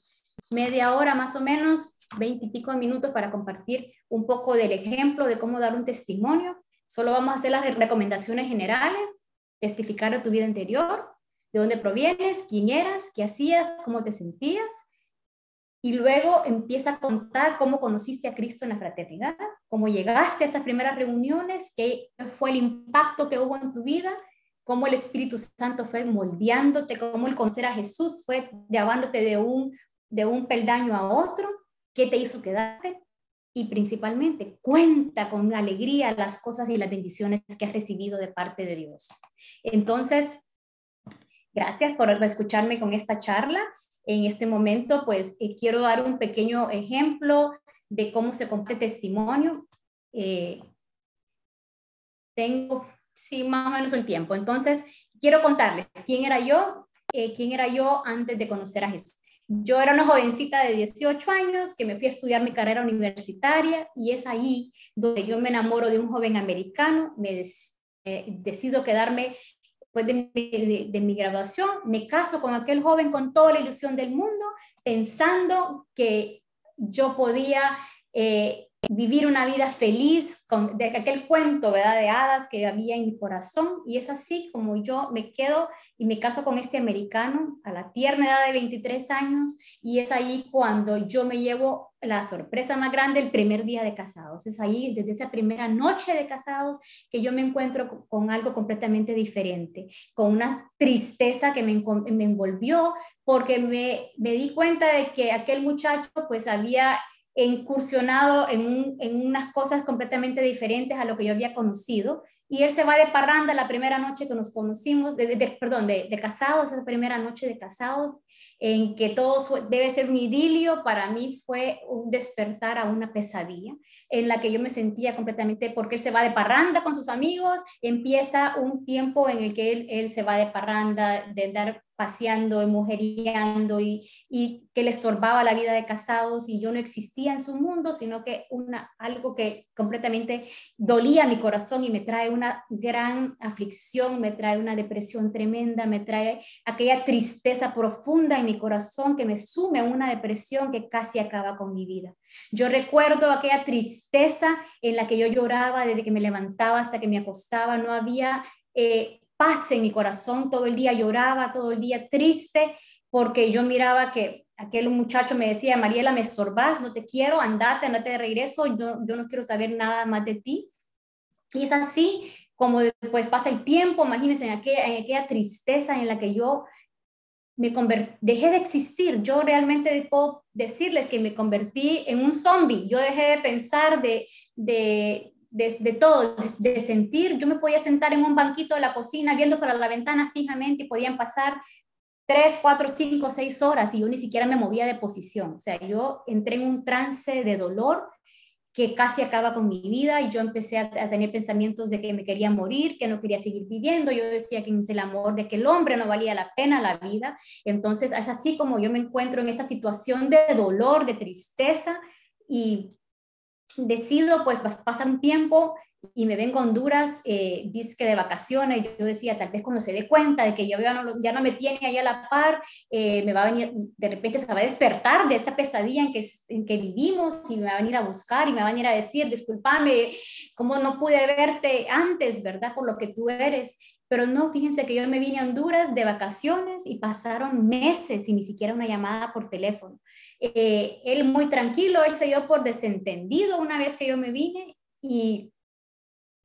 media hora más o menos, veinte y pico de minutos para compartir un poco del ejemplo de cómo dar un testimonio. Solo vamos a hacer las recomendaciones generales, testificar de tu vida anterior, de dónde provienes, quién eras, qué hacías, cómo te sentías, y luego empieza a contar cómo conociste a Cristo en la fraternidad, cómo llegaste a esas primeras reuniones, qué fue el impacto que hubo en tu vida, cómo el Espíritu Santo fue moldeándote, cómo el conocer a Jesús fue llevándote de un, de un peldaño a otro, qué te hizo quedarte y principalmente cuenta con alegría las cosas y las bendiciones que has recibido de parte de Dios. Entonces, gracias por escucharme con esta charla en este momento, pues eh, quiero dar un pequeño ejemplo de cómo se comparte testimonio. Eh, tengo, sí, más o menos el tiempo. Entonces, quiero contarles quién era yo, eh, quién era yo antes de conocer a Jesús. Yo era una jovencita de 18 años que me fui a estudiar mi carrera universitaria y es ahí donde yo me enamoro de un joven americano, me decido quedarme de mi, graduación, me caso con aquel joven con toda la ilusión del mundo, pensando que yo podía eh, vivir una vida feliz con, de aquel cuento, ¿verdad? De hadas que había en mi corazón. Y es así como yo me quedo y me caso con este americano a la tierna edad de 23 años. Y es ahí cuando yo me llevo la sorpresa más grande el primer día de casados. Es ahí, desde esa primera noche de casados, que yo me encuentro con, algo completamente diferente, con una tristeza que me, me envolvió, porque me, me di cuenta de que aquel muchacho pues había incursionado en, en, unas cosas completamente diferentes a lo que yo había conocido. Y él se va de parranda la primera noche que nos conocimos, de, perdón, de, de, casados, esa primera noche de casados, en que todo debe ser un idilio, para mí fue un despertar a una pesadilla, en la que yo me sentía completamente, porque él se va de parranda con sus amigos, empieza un tiempo en el que él, él se va de parranda, de dar paseando y mujeriando y, que le estorbaba la vida de casados y yo no existía en su mundo, sino que una, algo que completamente dolía mi corazón y me trae una gran aflicción, me trae una depresión tremenda, me trae aquella tristeza profunda en mi corazón que me sume a una depresión que casi acaba con mi vida. Yo recuerdo aquella tristeza en la que yo lloraba desde que me levantaba hasta que me acostaba, no había... Eh, paz en mi corazón, todo el día lloraba, todo el día triste, porque yo miraba que aquel muchacho me decía, Mariela, me estorbas, no te quiero, andate, andate de regreso, yo, yo no quiero saber nada más de ti. Y es así como después pasa el tiempo, imagínense en aquella, tristeza en la que yo me dejé de existir. Yo realmente puedo decirles que me convertí en un zombie. Yo dejé de pensar, de, de, de, todo, de, sentir. Yo me podía sentar en un banquito de la cocina viendo para la ventana fijamente y podían pasar tres, cuatro, cinco, seis horas y yo ni siquiera me movía de posición. O sea, yo entré en un trance de dolor que casi acaba con mi vida y yo empecé a, tener pensamientos de que me quería morir, que no quería seguir viviendo. Yo decía que es el amor, de que el hombre no valía la pena la vida. Entonces es así como yo me encuentro en esta situación de dolor, de tristeza y decido pues pasar un tiempo y me vengo a Honduras, eh, disque de vacaciones, yo, decía, tal vez cuando se dé cuenta de que yo ya no, ya no me tiene ahí a la par, eh, me va a venir, de repente se va a despertar de esa pesadilla en que, en que vivimos y me va a venir a buscar y me va a venir a decir, discúlpame, cómo no pude verte antes, ¿verdad? Por lo que tú eres. Pero no, fíjense que yo me vine a Honduras de vacaciones y pasaron meses y ni siquiera una llamada por teléfono. Eh, él muy tranquilo, él se dio por desentendido una vez que yo me vine y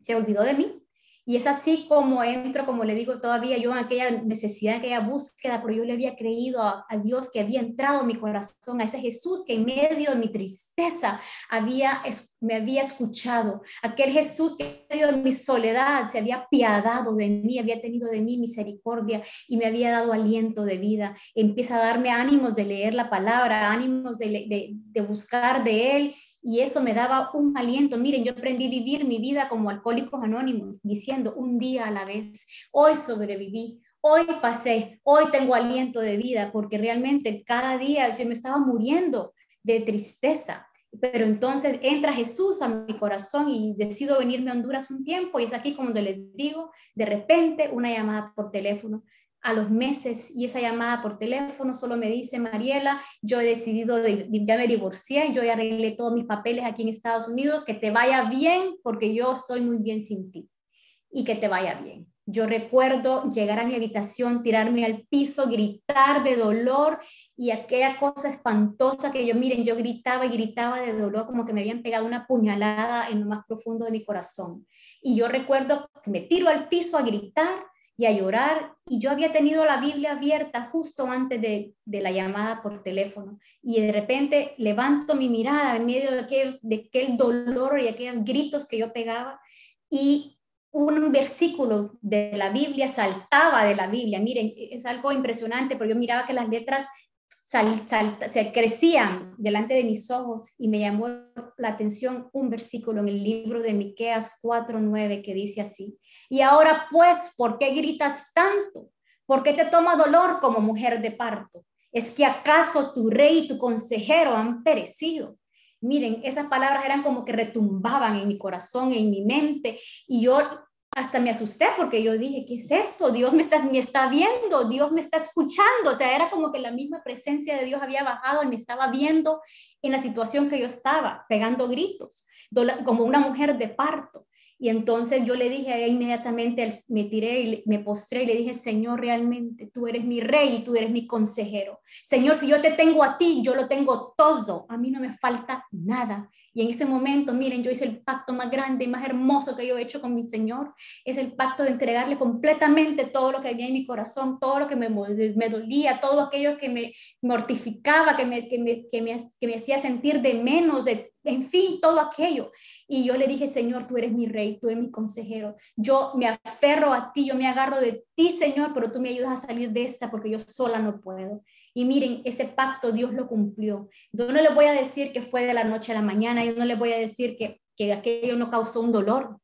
se olvidó de mí. Y es así como entro, como le digo todavía, yo en aquella necesidad, aquella búsqueda, pero yo le había creído a, Dios que había entrado en mi corazón, a ese Jesús que en medio de mi tristeza había, me había escuchado, aquel Jesús que en medio de mi soledad se había piadado de mí, había tenido de mí misericordia y me había dado aliento de vida. Empieza a darme ánimos de leer la palabra, ánimos de buscar de Él y eso me daba un aliento. Miren, yo aprendí a vivir mi vida como alcohólicos anónimos, diciendo un día a la vez, hoy sobreviví, hoy pasé, hoy tengo aliento de vida, porque realmente cada día yo me estaba muriendo de tristeza. Pero entonces entra Jesús a mi corazón y decido venirme a Honduras un tiempo y es aquí como les digo, de repente una llamada por teléfono a los meses y esa llamada por teléfono solo me dice, Mariela, yo he decidido, ya me divorcié, yo ya arreglé todos mis papeles aquí en Estados Unidos, que te vaya bien porque yo estoy muy bien sin ti y que te vaya bien. Yo recuerdo llegar a mi habitación, tirarme al piso, gritar de dolor y aquella cosa espantosa que yo, miren, yo gritaba y gritaba de dolor como que me habían pegado una puñalada en lo más profundo de mi corazón. Y yo recuerdo que me tiro al piso a gritar y a llorar. Y yo había tenido la Biblia abierta justo antes de, la llamada por teléfono. Y de repente levanto mi mirada en medio de aquel, de aquel dolor y aquellos gritos que yo pegaba. Y un versículo de la Biblia saltaba de la Biblia. Miren, es algo impresionante, porque yo miraba que las letras se crecían delante de mis ojos y me llamó la atención un versículo en el libro de Miqueas 4:9 que dice así: "Y ahora pues, ¿por qué gritas tanto? ¿Por qué te toma dolor como mujer de parto? ¿Es que acaso tu rey y tu consejero han perecido?" Miren, esas palabras eran como que retumbaban en mi corazón, en mi mente, y yo hasta me asusté porque yo dije, ¿qué es esto? Dios me está, me está viendo, Dios me está escuchando. O sea, era como que la misma presencia de Dios había bajado y me estaba viendo en la situación que yo estaba, pegando gritos, como una mujer de parto. Y entonces yo le dije inmediatamente, me tiré y me postré y le dije, Señor, realmente tú eres mi rey y tú eres mi consejero. Señor, si yo te tengo a ti, yo lo tengo todo. A mí no me falta nada. Y en ese momento, miren, yo hice el pacto más grande y más hermoso que yo he hecho con mi Señor. Es el pacto de entregarle completamente todo lo que había en mi corazón, todo lo que me, me dolía, todo aquello que me mortificaba, que me, que me, que me, hacía sentir de menos, de en fin, todo aquello. Y yo le dije, Señor, tú eres mi rey, tú eres mi consejero. Yo me aferro a ti, yo me agarro de ti, Señor, pero tú me ayudas a salir de esta porque yo sola no puedo. Y miren, ese pacto Dios lo cumplió. Yo no le voy a decir que fue de la noche a la mañana, yo no le voy a decir que, que aquello no causó un dolor,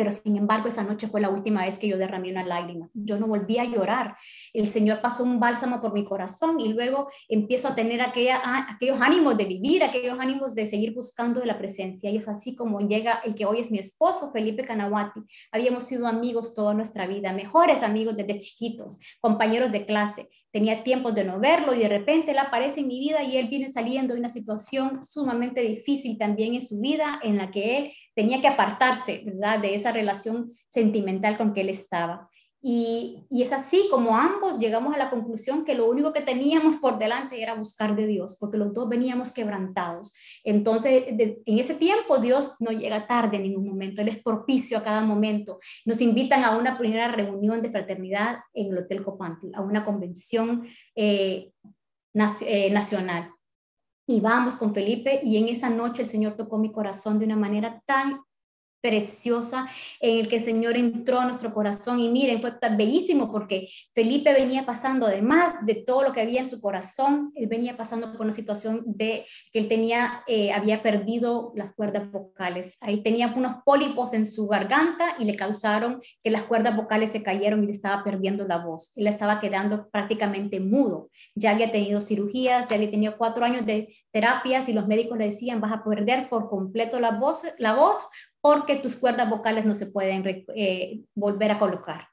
pero sin embargo esa noche fue la última vez que yo derramé una lágrima. Yo no volví a llorar. El Señor pasó un bálsamo por mi corazón y luego empiezo a tener aquellos ánimos de vivir, aquellos ánimos de seguir buscando la presencia. Y es así como llega el que hoy es mi esposo, Felipe Canahuati. Habíamos sido amigos toda nuestra vida, mejores amigos desde chiquitos, compañeros de clase tenía tiempo de no verlo y de repente él aparece en mi vida y él viene saliendo de una situación sumamente difícil también en su vida en la que él tenía que apartarse, ¿verdad? De esa relación sentimental con que él estaba. Y, es así como ambos llegamos a la conclusión que lo único que teníamos por delante era buscar de Dios, porque los dos veníamos quebrantados. Entonces, en ese tiempo Dios no llega tarde en ningún momento, Él es propicio a cada momento. Nos invitan a una primera reunión de fraternidad en el Hotel Copantl, a una convención eh, eh, nacional. Y vamos con Felipe y en esa noche el Señor tocó mi corazón de una manera tan preciosa en el que el Señor entró a nuestro corazón. Y miren, fue tan bellísimo porque Felipe venía pasando además de todo lo que había en su corazón, él venía pasando por una situación de que él tenía, eh, había perdido las cuerdas vocales, ahí tenía unos pólipos en su garganta y le causaron que las cuerdas vocales se cayeron y le estaba perdiendo la voz, él estaba quedando prácticamente mudo, ya había tenido cirugías, ya había tenido cuatro años de terapias y los médicos le decían vas a perder por completo la voz, la voz porque tus cuerdas vocales no se pueden eh, volver a colocar.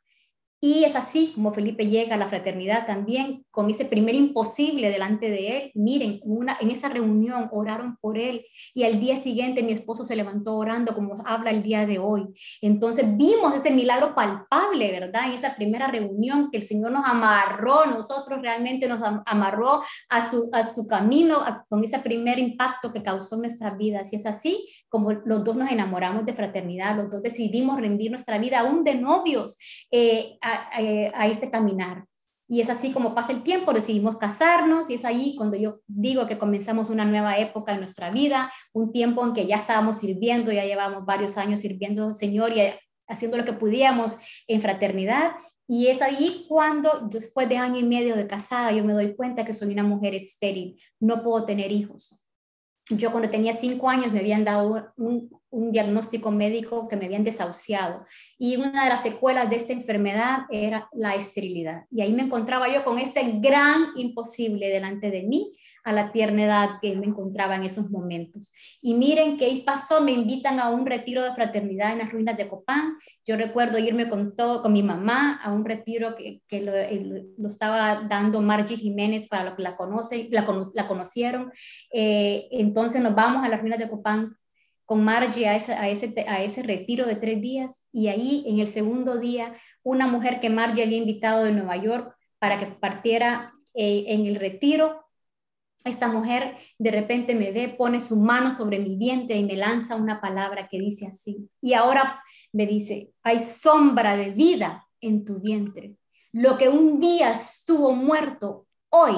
Y es así como Felipe llega a la fraternidad también, con ese primer imposible delante de él. Miren, una, en esa reunión oraron por él y al día siguiente mi esposo se levantó orando como habla el día de hoy. Entonces vimos ese milagro palpable, ¿verdad? En esa primera reunión que el Señor nos amarró, nosotros realmente nos amarró a su, a su camino con ese primer impacto que causó nuestras vidas. Y es así como los dos nos enamoramos de fraternidad, los dos decidimos rendir nuestra vida aún de novios. Eh, a, este caminar. Y es así como pasa el tiempo, decidimos casarnos y es ahí cuando yo digo que comenzamos una nueva época en nuestra vida, un tiempo en que ya estábamos sirviendo, ya llevamos varios años sirviendo al Señor y haciendo lo que podíamos en fraternidad. Y es ahí cuando, después de año y medio de casada, yo me doy cuenta que soy una mujer estéril, no puedo tener hijos. Yo cuando tenía cinco años me habían dado un, un diagnóstico médico que me habían desahuciado. Y una de las secuelas de esta enfermedad era la esterilidad. Y ahí me encontraba yo con este gran imposible delante de mí a la tierna edad que me encontraba en esos momentos. Y miren qué pasó, me invitan a un retiro de fraternidad en las ruinas de Copán. Yo recuerdo irme con todo, con mi mamá a un retiro que, que lo, estaba dando Margie Jiménez para los que la conocen, la, la conocieron. Eh, entonces nos vamos a las ruinas de Copán con Margie a ese, a, ese, a ese retiro de tres días y ahí en el segundo día una mujer que Margie había invitado de Nueva York para que partiera eh, en el retiro. Esta mujer de repente me ve, pone su mano sobre mi vientre y me lanza una palabra que dice así. Y ahora me dice, hay sombra de vida en tu vientre. Lo que un día estuvo muerto, hoy,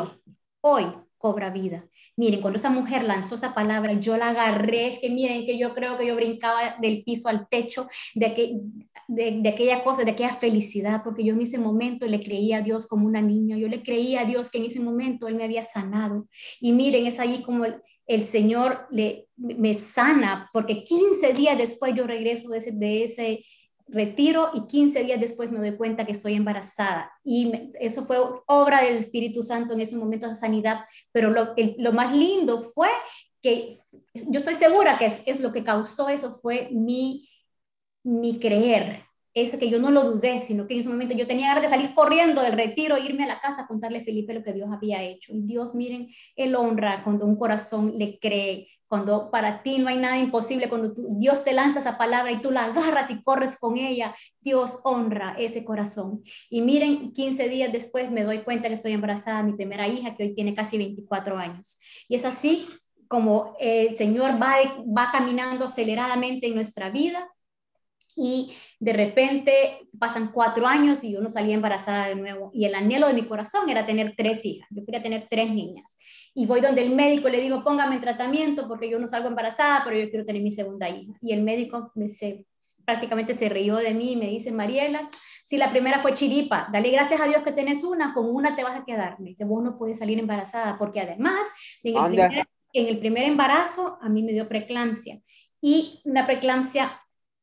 hoy cobra vida. Miren, cuando esa mujer lanzó esa palabra, yo la agarré, es que miren, que yo creo que yo brincaba del piso al techo de, que, de, aquella cosa, de aquella felicidad, porque yo en ese momento le creía a Dios como una niña, yo le creía a Dios que en ese momento Él me había sanado. Y miren, es ahí como el, Señor le, me sana, porque 15 días después yo regreso de ese retiro y 15 días después me doy cuenta que estoy embarazada. Y eso fue obra del Espíritu Santo en ese momento de sanidad. Pero lo, más lindo fue que yo estoy segura que es, lo que causó eso fue mi, mi creer, es que yo no lo dudé, sino que en ese momento yo tenía ganas de salir corriendo del retiro, irme a la casa a contarle a Felipe lo que Dios había hecho. Y Dios, miren, Él honra cuando un corazón le cree, cuando para ti no hay nada imposible, cuando Dios te lanza esa palabra y tú la agarras y corres con ella, Dios honra ese corazón. Y miren, 15 días después me doy cuenta que estoy embarazada, mi primera hija, que hoy tiene casi 24 años. Y es así como el Señor va, va caminando aceleradamente en nuestra vida y de repente pasan cuatro años y yo no salía embarazada de nuevo. Y el anhelo de mi corazón era tener tres hijas. Yo quería tener tres niñas. Y voy donde el médico le digo, póngame en tratamiento porque yo no salgo embarazada, pero yo quiero tener mi segunda hija. Y el médico me se, prácticamente se rió de mí y me dice, Mariela, si la primera fue chiripa, dale gracias a Dios que tenés una, con una te vas a quedar. Me dice, vos no puedes salir embarazada porque además en el, primer, en el primer embarazo a mí me dio preeclampsia. Y una preeclampsia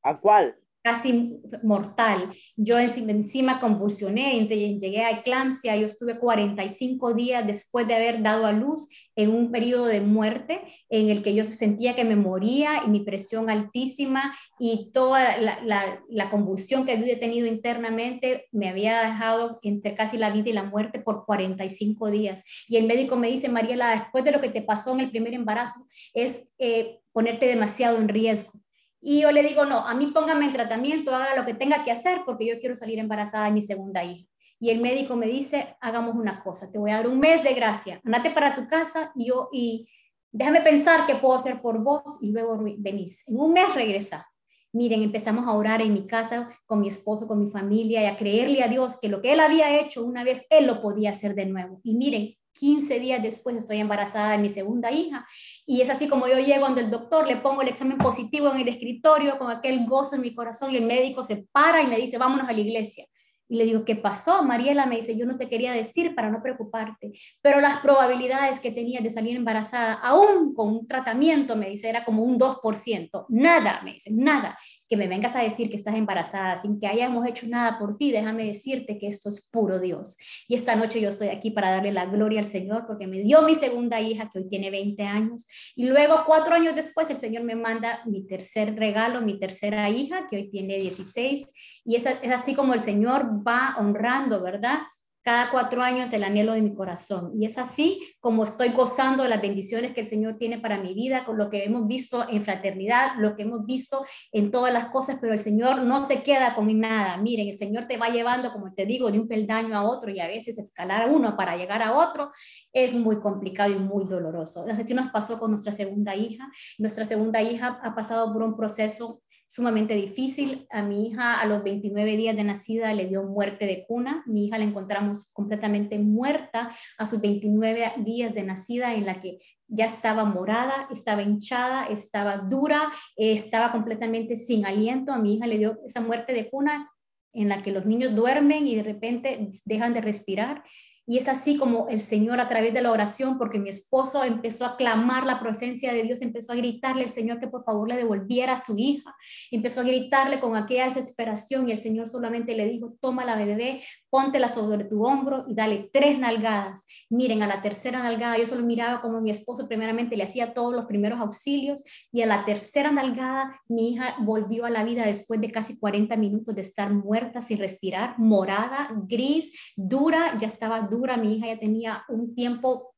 ¿A cuál? Casi mortal. Yo encima convulsioné, llegué a eclampsia, yo estuve 45 días después de haber dado a luz en un periodo de muerte en el que yo sentía que me moría y mi presión altísima y toda la, convulsión que había tenido internamente me había dejado entre casi la vida y la muerte por 45 días. Y el médico me dice, Mariela, después de lo que te pasó en el primer embarazo, es eh, ponerte demasiado en riesgo Y yo le digo, no, a mí póngame en tratamiento, haga lo que tenga que hacer porque yo quiero salir embarazada de mi segunda hija. Y el médico me dice, hagamos una cosa, te voy a dar un mes de gracia, andate para tu casa y yo, y déjame pensar qué puedo hacer por vos y luego venís. En un mes regresa. Miren, empezamos a orar en mi casa con mi esposo, con mi familia y a creerle a Dios que lo que él había hecho una vez, él lo podía hacer de nuevo. Y miren, 15 días después estoy embarazada de mi segunda hija. Y es así como yo llego donde el doctor, le pongo el examen positivo en el escritorio con aquel gozo en mi corazón y el médico se para y me dice, vámonos a la iglesia. Y le digo, ¿qué pasó? Mariela me dice, yo no te quería decir para no preocuparte, pero las probabilidades que tenías de salir embarazada, aún con un tratamiento, me dice, era como un 2%. Nada, me dice, nada. Que me vengas a decir que estás embarazada sin que hayamos hecho nada por ti, déjame decirte que esto es puro Dios. Y esta noche yo estoy aquí para darle la gloria al Señor porque me dio mi segunda hija que hoy tiene 20 años. Y luego, cuatro años después, el Señor me manda mi tercer regalo, mi tercera hija que hoy tiene 16 y es, así como el Señor va honrando, ¿verdad? Cada cuatro años el anhelo de mi corazón. Y es así como estoy gozando de las bendiciones que el Señor tiene para mi vida, con lo que hemos visto en fraternidad, lo que hemos visto en todas las cosas, pero el Señor no se queda con nada. Miren, el Señor te va llevando, como te digo, de un peldaño a otro y a veces escalar uno para llegar a otro es muy complicado y muy doloroso. Así nos pasó con nuestra segunda hija. Nuestra segunda hija ha pasado por un proceso sumamente difícil. A mi hija a los 29 días de nacida le dio muerte de cuna. Mi hija la encontramos completamente muerta a sus 29 días de nacida en la que ya estaba morada, estaba hinchada, estaba dura, estaba completamente sin aliento. A mi hija le dio esa muerte de cuna en la que los niños duermen y de repente dejan de respirar. Y es así como el Señor a través de la oración, porque mi esposo empezó a clamar la presencia de Dios, empezó a gritarle al Señor que por favor le devolviera a su hija, empezó a gritarle con aquella desesperación y el Señor solamente le dijo, toma la bebé, póntela sobre tu hombro y dale tres nalgadas. Miren, a la tercera nalgada yo solo miraba como mi esposo primeramente le hacía todos los primeros auxilios y a la tercera nalgada mi hija volvió a la vida después de casi 40 minutos de estar muerta sin respirar, morada, gris, dura, ya estaba dura mi hija ya tenía un tiempo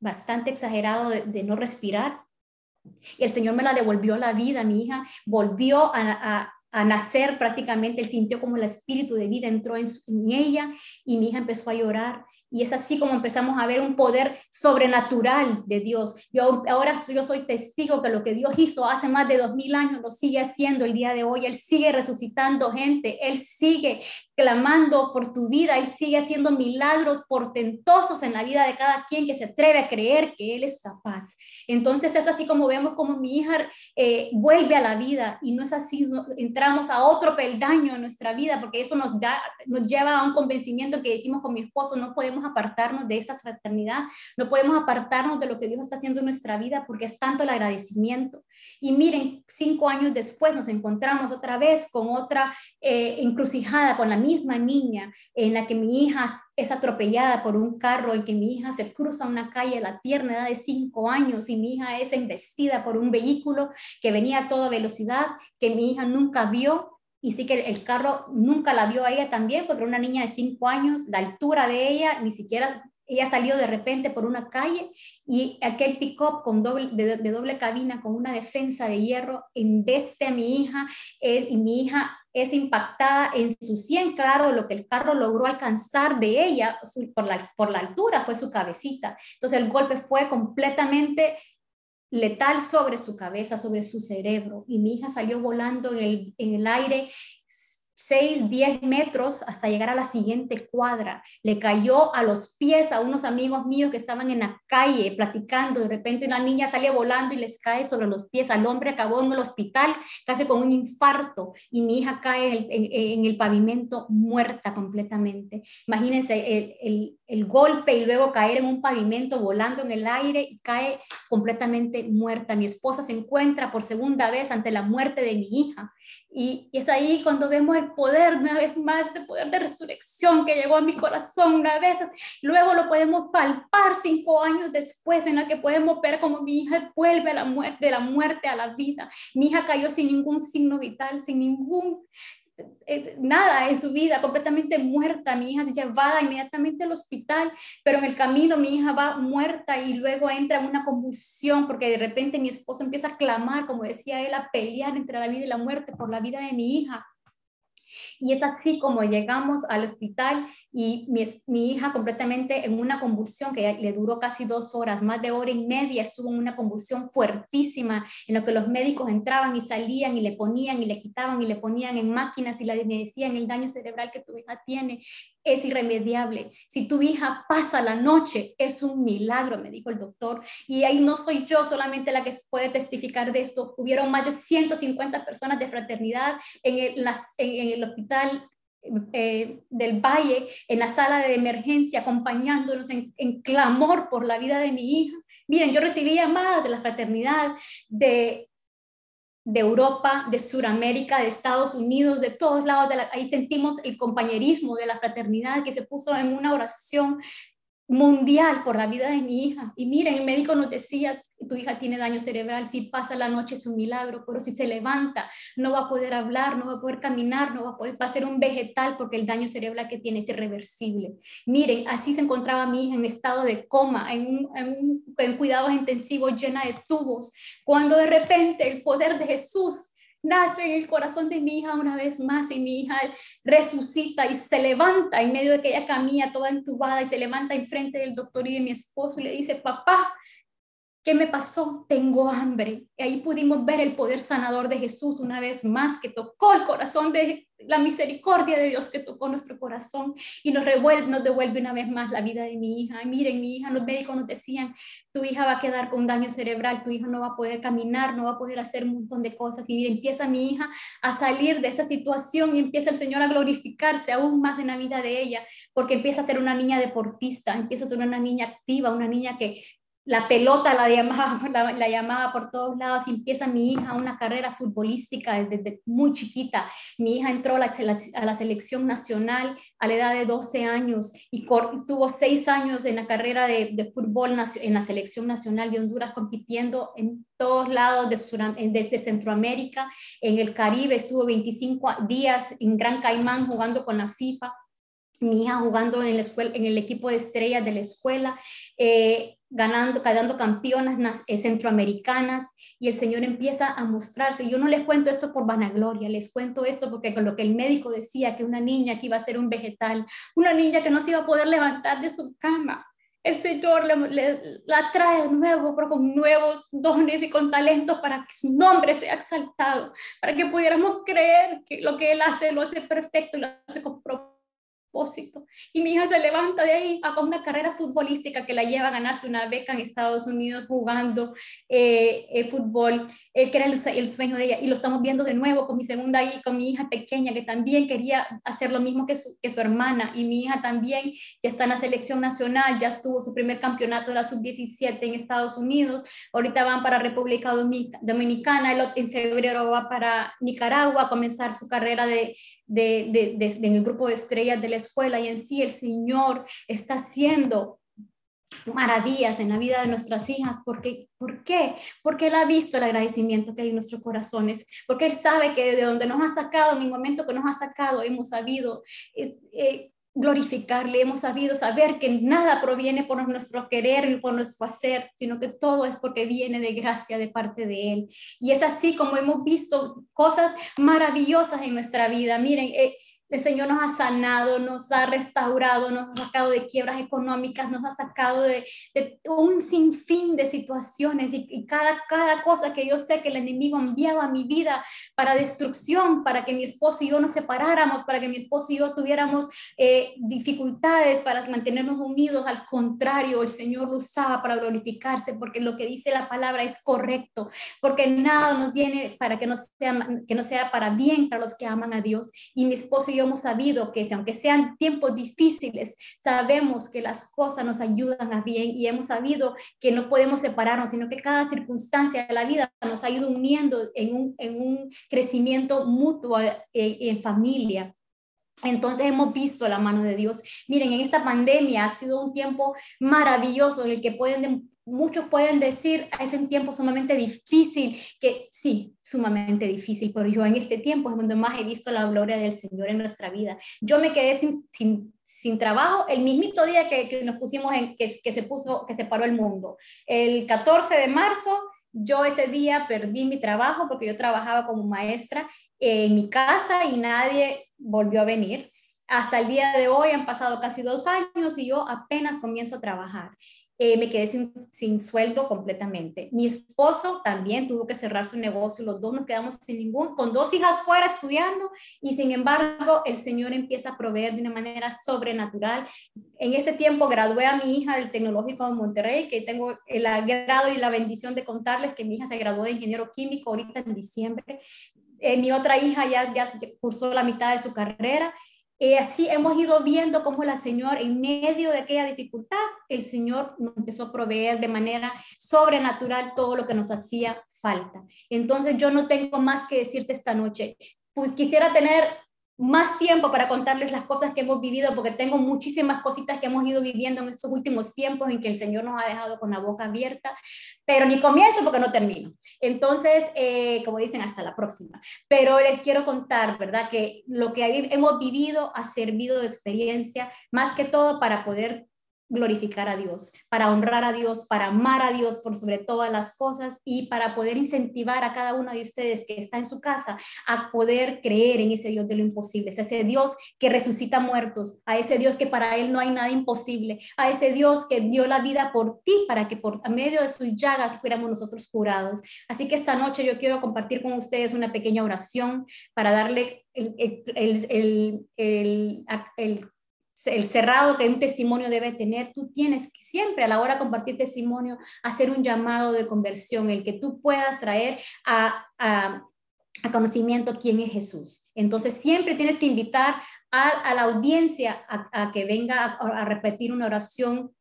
bastante exagerado de, no respirar. Y el Señor me la devolvió la vida, mi hija volvió a, nacer prácticamente, él sintió como el espíritu de vida entró en, en, ella y mi hija empezó a llorar y es así como empezamos a ver un poder sobrenatural de Dios. Yo ahora yo soy testigo que lo que Dios hizo hace más de dos mil años lo sigue haciendo el día de hoy. Él sigue resucitando gente, Él sigue clamando por tu vida, Él sigue haciendo milagros portentosos en la vida de cada quien que se atreve a creer que Él es capaz. Entonces es así como vemos como mi hija eh, vuelve a la vida y no es así, entramos a otro peldaño en nuestra vida porque eso nos, da, nos lleva a un convencimiento que decimos con mi esposo, no podemos apartarnos de esa fraternidad, no podemos apartarnos de lo que Dios está haciendo en nuestra vida porque es tanto el agradecimiento. Y miren, cinco años después nos encontramos otra vez con otra eh, encrucijada, con la misma niña en la que mi hija es atropellada por un carro, en que mi hija se cruza una calle a la tierna edad de cinco años y mi hija es embestida por un vehículo que venía a toda velocidad, que mi hija nunca vio y sí que el carro nunca la dio a ella también, porque una niña de cinco años, la altura de ella, ni siquiera ella salió de repente por una calle y aquel pick-up doble, de, doble cabina con una defensa de hierro embeste a mi hija es, y mi hija es impactada en su 100, claro, lo que el carro logró alcanzar de ella por la, por la altura fue su cabecita. Entonces el golpe fue completamente letal sobre su cabeza, sobre su cerebro. Y mi hija salió volando en el, en el aire 6, 10 metros hasta llegar a la siguiente cuadra. Le cayó a los pies a unos amigos míos que estaban en la calle platicando. De repente una niña sale volando y les cae sobre los pies. Al hombre acabó en el hospital casi con un infarto y mi hija cae en el, pavimento muerta completamente. Imagínense el, el, golpe y luego caer en un pavimento volando en el aire y cae completamente muerta. Mi esposa se encuentra por segunda vez ante la muerte de mi hija y, es ahí cuando vemos el poder, una vez más, el poder de resurrección que llegó a mi corazón una vez. Luego lo podemos palpar cinco años después, en la que podemos ver como mi hija vuelve de la muerte a la vida. Mi hija cayó sin ningún signo vital, sin ningún nada en su vida, completamente muerta. Mi hija es llevada inmediatamente al hospital, pero en el camino mi hija va muerta y luego entra en una convulsión porque de repente mi esposo empieza a clamar, como decía él, a pelear entre la vida y la muerte por la vida de mi hija. Y es así como llegamos al hospital y mi, hija completamente en una convulsión que le duró casi dos horas, más de hora y media, estuvo en una convulsión fuertísima en lo que los médicos entraban y salían y le ponían y le quitaban y le ponían en máquinas y le decían el daño cerebral que tu hija tiene es irremediable. Si tu hija pasa la noche, es un milagro, me dijo el doctor. Y ahí no soy yo solamente la que puede testificar de esto. Hubieron más de 150 personas de fraternidad en el, en el hospital eh, del Valle, en la sala de emergencia, acompañándonos en, clamor por la vida de mi hija. Miren, yo recibí llamadas de la fraternidad, de de Europa, de Sudamérica, de Estados Unidos, de todos lados. De ahí sentimos el compañerismo de la fraternidad que se puso en una oración mundial por la vida de mi hija. Y miren, el médico nos decía, tu hija tiene daño cerebral, si pasa la noche es un milagro, pero si se levanta no va a poder hablar, no va a poder caminar, no va a poder, va a ser un vegetal porque el daño cerebral que tiene es irreversible. Miren, así se encontraba mi hija en estado de coma, en, en, en cuidados intensivos llena de tubos, cuando de repente el poder de Jesús nace en el corazón de mi hija una vez más y mi hija resucita y se levanta en medio de que ella camina toda entubada y se levanta enfrente del doctor y de mi esposo y le dice, papá, ¿Qué me pasó? Tengo hambre. Y ahí pudimos ver el poder sanador de Jesús una vez más, que tocó el corazón de la misericordia de Dios, que tocó nuestro corazón y nos, revuelve, nos devuelve una vez más la vida de mi hija. Y miren, mi hija, los médicos nos decían, tu hija va a quedar con daño cerebral, tu hija no va a poder caminar, no va a poder hacer un montón de cosas. Y miren, empieza mi hija a salir de esa situación y empieza el Señor a glorificarse aún más en la vida de ella, porque empieza a ser una niña deportista, empieza a ser una niña activa, una niña que la pelota la llamaba, la, llamaba por todos lados y empieza mi hija una carrera futbolística desde, muy chiquita. Mi hija entró a la, selección nacional a la edad de 12 años y tuvo seis años en la carrera de, fútbol en la selección nacional de Honduras compitiendo en todos lados de desde Centroamérica, en el Caribe, estuvo 25 días en Gran Caimán jugando con la FIFA mi hija jugando en, la escuela, en el equipo de estrellas de la escuela. Eh, ganando, quedando campeonas eh, centroamericanas y el Señor empieza a mostrarse. Yo no les cuento esto por vanagloria, les cuento esto porque con lo que el médico decía, que una niña que iba a ser un vegetal, una niña que no se iba a poder levantar de su cama, el Señor la trae de nuevo, pero con nuevos dones y con talentos para que su nombre sea exaltado, para que pudiéramos creer que lo que Él hace lo hace perfecto y lo hace con propósito y mi hija se levanta de ahí a una carrera futbolística que la lleva a ganarse una beca en Estados Unidos jugando eh, eh fútbol, el que era el, sueño de ella. Y lo estamos viendo de nuevo con mi segunda hija, con mi hija pequeña, que también quería hacer lo mismo que su, que su hermana. Y mi hija también ya está en la selección nacional, ya estuvo su primer campeonato de la sub-17 en Estados Unidos. Ahorita van para República Dominicana, en febrero va para Nicaragua a comenzar su carrera de, de, en el grupo de estrellas de la escuela y en sí el Señor está haciendo maravillas en la vida de nuestras hijas. porque ¿Por qué? Porque Él ha visto el agradecimiento que hay en nuestros corazones, porque Él sabe que de donde nos ha sacado, en el momento que nos ha sacado, hemos sabido eh, glorificarle, hemos sabido saber que nada proviene por nuestro querer ni por nuestro hacer, sino que todo es porque viene de gracia de parte de Él. Y es así como hemos visto cosas maravillosas en nuestra vida. Miren, eh, el Señor nos ha sanado, nos ha restaurado, nos ha sacado de quiebras económicas, nos ha sacado de, un sinfín de situaciones y, cada, cada cosa que yo sé que el enemigo enviaba a mi vida para destrucción, para que mi esposo y yo nos separáramos, para que mi esposo y yo tuviéramos eh, dificultades para mantenernos unidos. Al contrario, el Señor lo usaba para glorificarse, porque lo que dice la palabra es correcto, porque nada nos viene para que no sea, que no sea para bien para los que aman a Dios. Y mi esposo y yo hemos sabido que aunque sean tiempos difíciles, sabemos que las cosas nos ayudan a bien y hemos sabido que no podemos separarnos, sino que cada circunstancia de la vida nos ha ido uniendo en un, en un crecimiento mutuo en, eh, en familia. Entonces hemos visto la mano de Dios. Miren, en esta pandemia ha sido un tiempo maravilloso en el que pueden muchos pueden decir, es un tiempo sumamente difícil, que sí, sumamente difícil, pero yo en este tiempo es donde más he visto la gloria del Señor en nuestra vida. Yo me quedé sin, trabajo el mismito día que, que nos pusimos en, que, que, se puso, que se paró el mundo. El 14 de marzo, yo ese día perdí mi trabajo porque yo trabajaba como maestra en mi casa y nadie volvió a venir. Hasta el día de hoy han pasado casi dos años y yo apenas comienzo a trabajar. Eh, me quedé sin, sin, sueldo completamente. Mi esposo también tuvo que cerrar su negocio, los dos nos quedamos sin ningún, con dos hijas fuera estudiando y sin embargo el Señor empieza a proveer de una manera sobrenatural. En este tiempo gradué a mi hija del Tecnológico de Monterrey, que tengo el agrado y la bendición de contarles que mi hija se graduó de ingeniero químico ahorita en diciembre. Eh, mi otra hija ya, ya cursó la mitad de su carrera y así hemos ido viendo cómo el Señor, en medio de aquella dificultad, el Señor nos empezó a proveer de manera sobrenatural todo lo que nos hacía falta. Entonces yo no tengo más que decirte esta noche. Quisiera tener más tiempo para contarles las cosas que hemos vivido, porque tengo muchísimas cositas que hemos ido viviendo en estos últimos tiempos en que el Señor nos ha dejado con la boca abierta, pero ni comienzo porque no termino. Entonces, eh, como dicen, hasta la próxima. Pero les quiero contar, ¿verdad? Que lo que hemos vivido ha servido de experiencia, más que todo para poder glorificar a Dios, para honrar a Dios, para amar a Dios por sobre todas las cosas y para poder incentivar a cada uno de ustedes que está en su casa a poder creer en ese Dios de lo imposible, ese Dios que resucita muertos, a ese Dios que para él no hay nada imposible, a ese Dios que dio la vida por ti para que por medio de sus llagas fuéramos nosotros curados. Así que esta noche yo quiero compartir con ustedes una pequeña oración para darle el, el, el, el el cerrado que un testimonio debe tener, tú tienes que siempre a la hora de compartir testimonio hacer un llamado de conversión, el que tú puedas traer a, a, conocimiento quién es Jesús. Entonces siempre tienes que invitar a, la audiencia a, que venga a, repetir una oración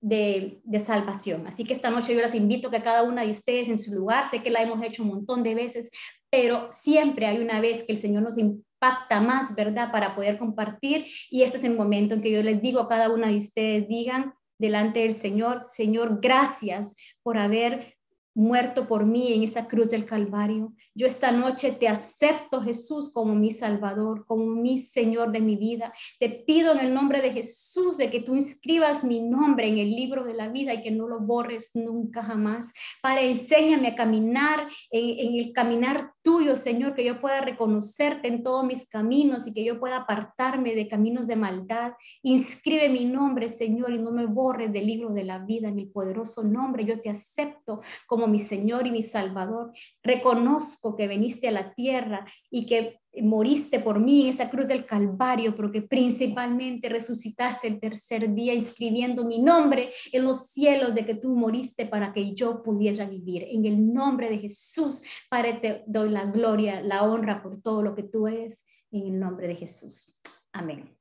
de, de, salvación. Así que esta noche yo las invito a que cada una de ustedes en su lugar, sé que la hemos hecho un montón de veces, pero siempre hay una vez que el Señor nos impacta más, ¿verdad? Para poder compartir. Y este es el momento en que yo les digo a cada una de ustedes, digan delante del Señor, Señor, gracias por haber muerto por mí en esa cruz del Calvario. Yo esta noche te acepto, Jesús, como mi Salvador, como mi Señor de mi vida. Te pido en el nombre de Jesús de que tú inscribas mi nombre en el libro de la vida y que no lo borres nunca jamás. Para enséñame a caminar en, el caminar tuyo, Señor, que yo pueda reconocerte en todos mis caminos y que yo pueda apartarme de caminos de maldad. Inscribe mi nombre, Señor, y no me borres del libro de la vida en el poderoso nombre. Yo te acepto mi Señor y mi Salvador. Reconozco que viniste a la tierra y que moriste por mí en esa cruz del Calvario, pero que principalmente resucitaste el tercer día inscribiendo mi nombre en los cielos de que tú moriste para que yo pudiera vivir. En el nombre de Jesús, Padre, te doy la gloria, la honra por todo lo que tú eres, en el nombre de Jesús. Amén.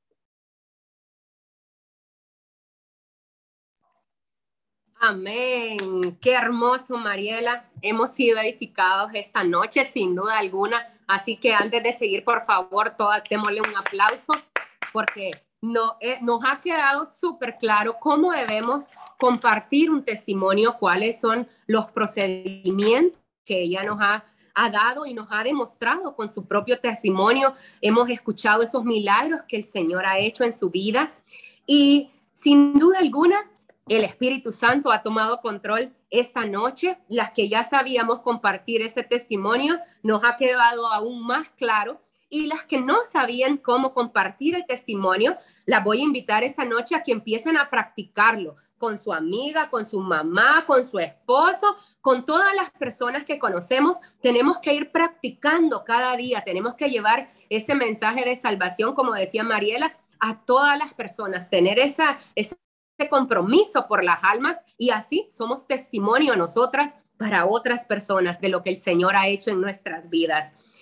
Amén. Qué hermoso, Mariela. Hemos sido edificados esta noche, sin duda alguna. Así que antes de seguir, por favor, todas démosle un aplauso porque no, eh, nos ha quedado súper claro cómo debemos compartir un testimonio, cuáles son los procedimientos que ella nos ha, ha dado y nos ha demostrado con su propio testimonio. Hemos escuchado esos milagros que el Señor ha hecho en su vida y sin duda alguna el Espíritu Santo ha tomado control esta noche. Las que ya sabíamos compartir ese testimonio nos ha quedado aún más claro. Y las que no sabían cómo compartir el testimonio, las voy a invitar esta noche a que empiecen a practicarlo con su amiga, con su mamá, con su esposo, con todas las personas que conocemos. Tenemos que ir practicando cada día, tenemos que llevar ese mensaje de salvación, como decía Mariela, a todas las personas, tener esa, esa compromiso por las almas y así somos testimonio nosotras para otras personas de lo que el Señor ha hecho en nuestras vidas.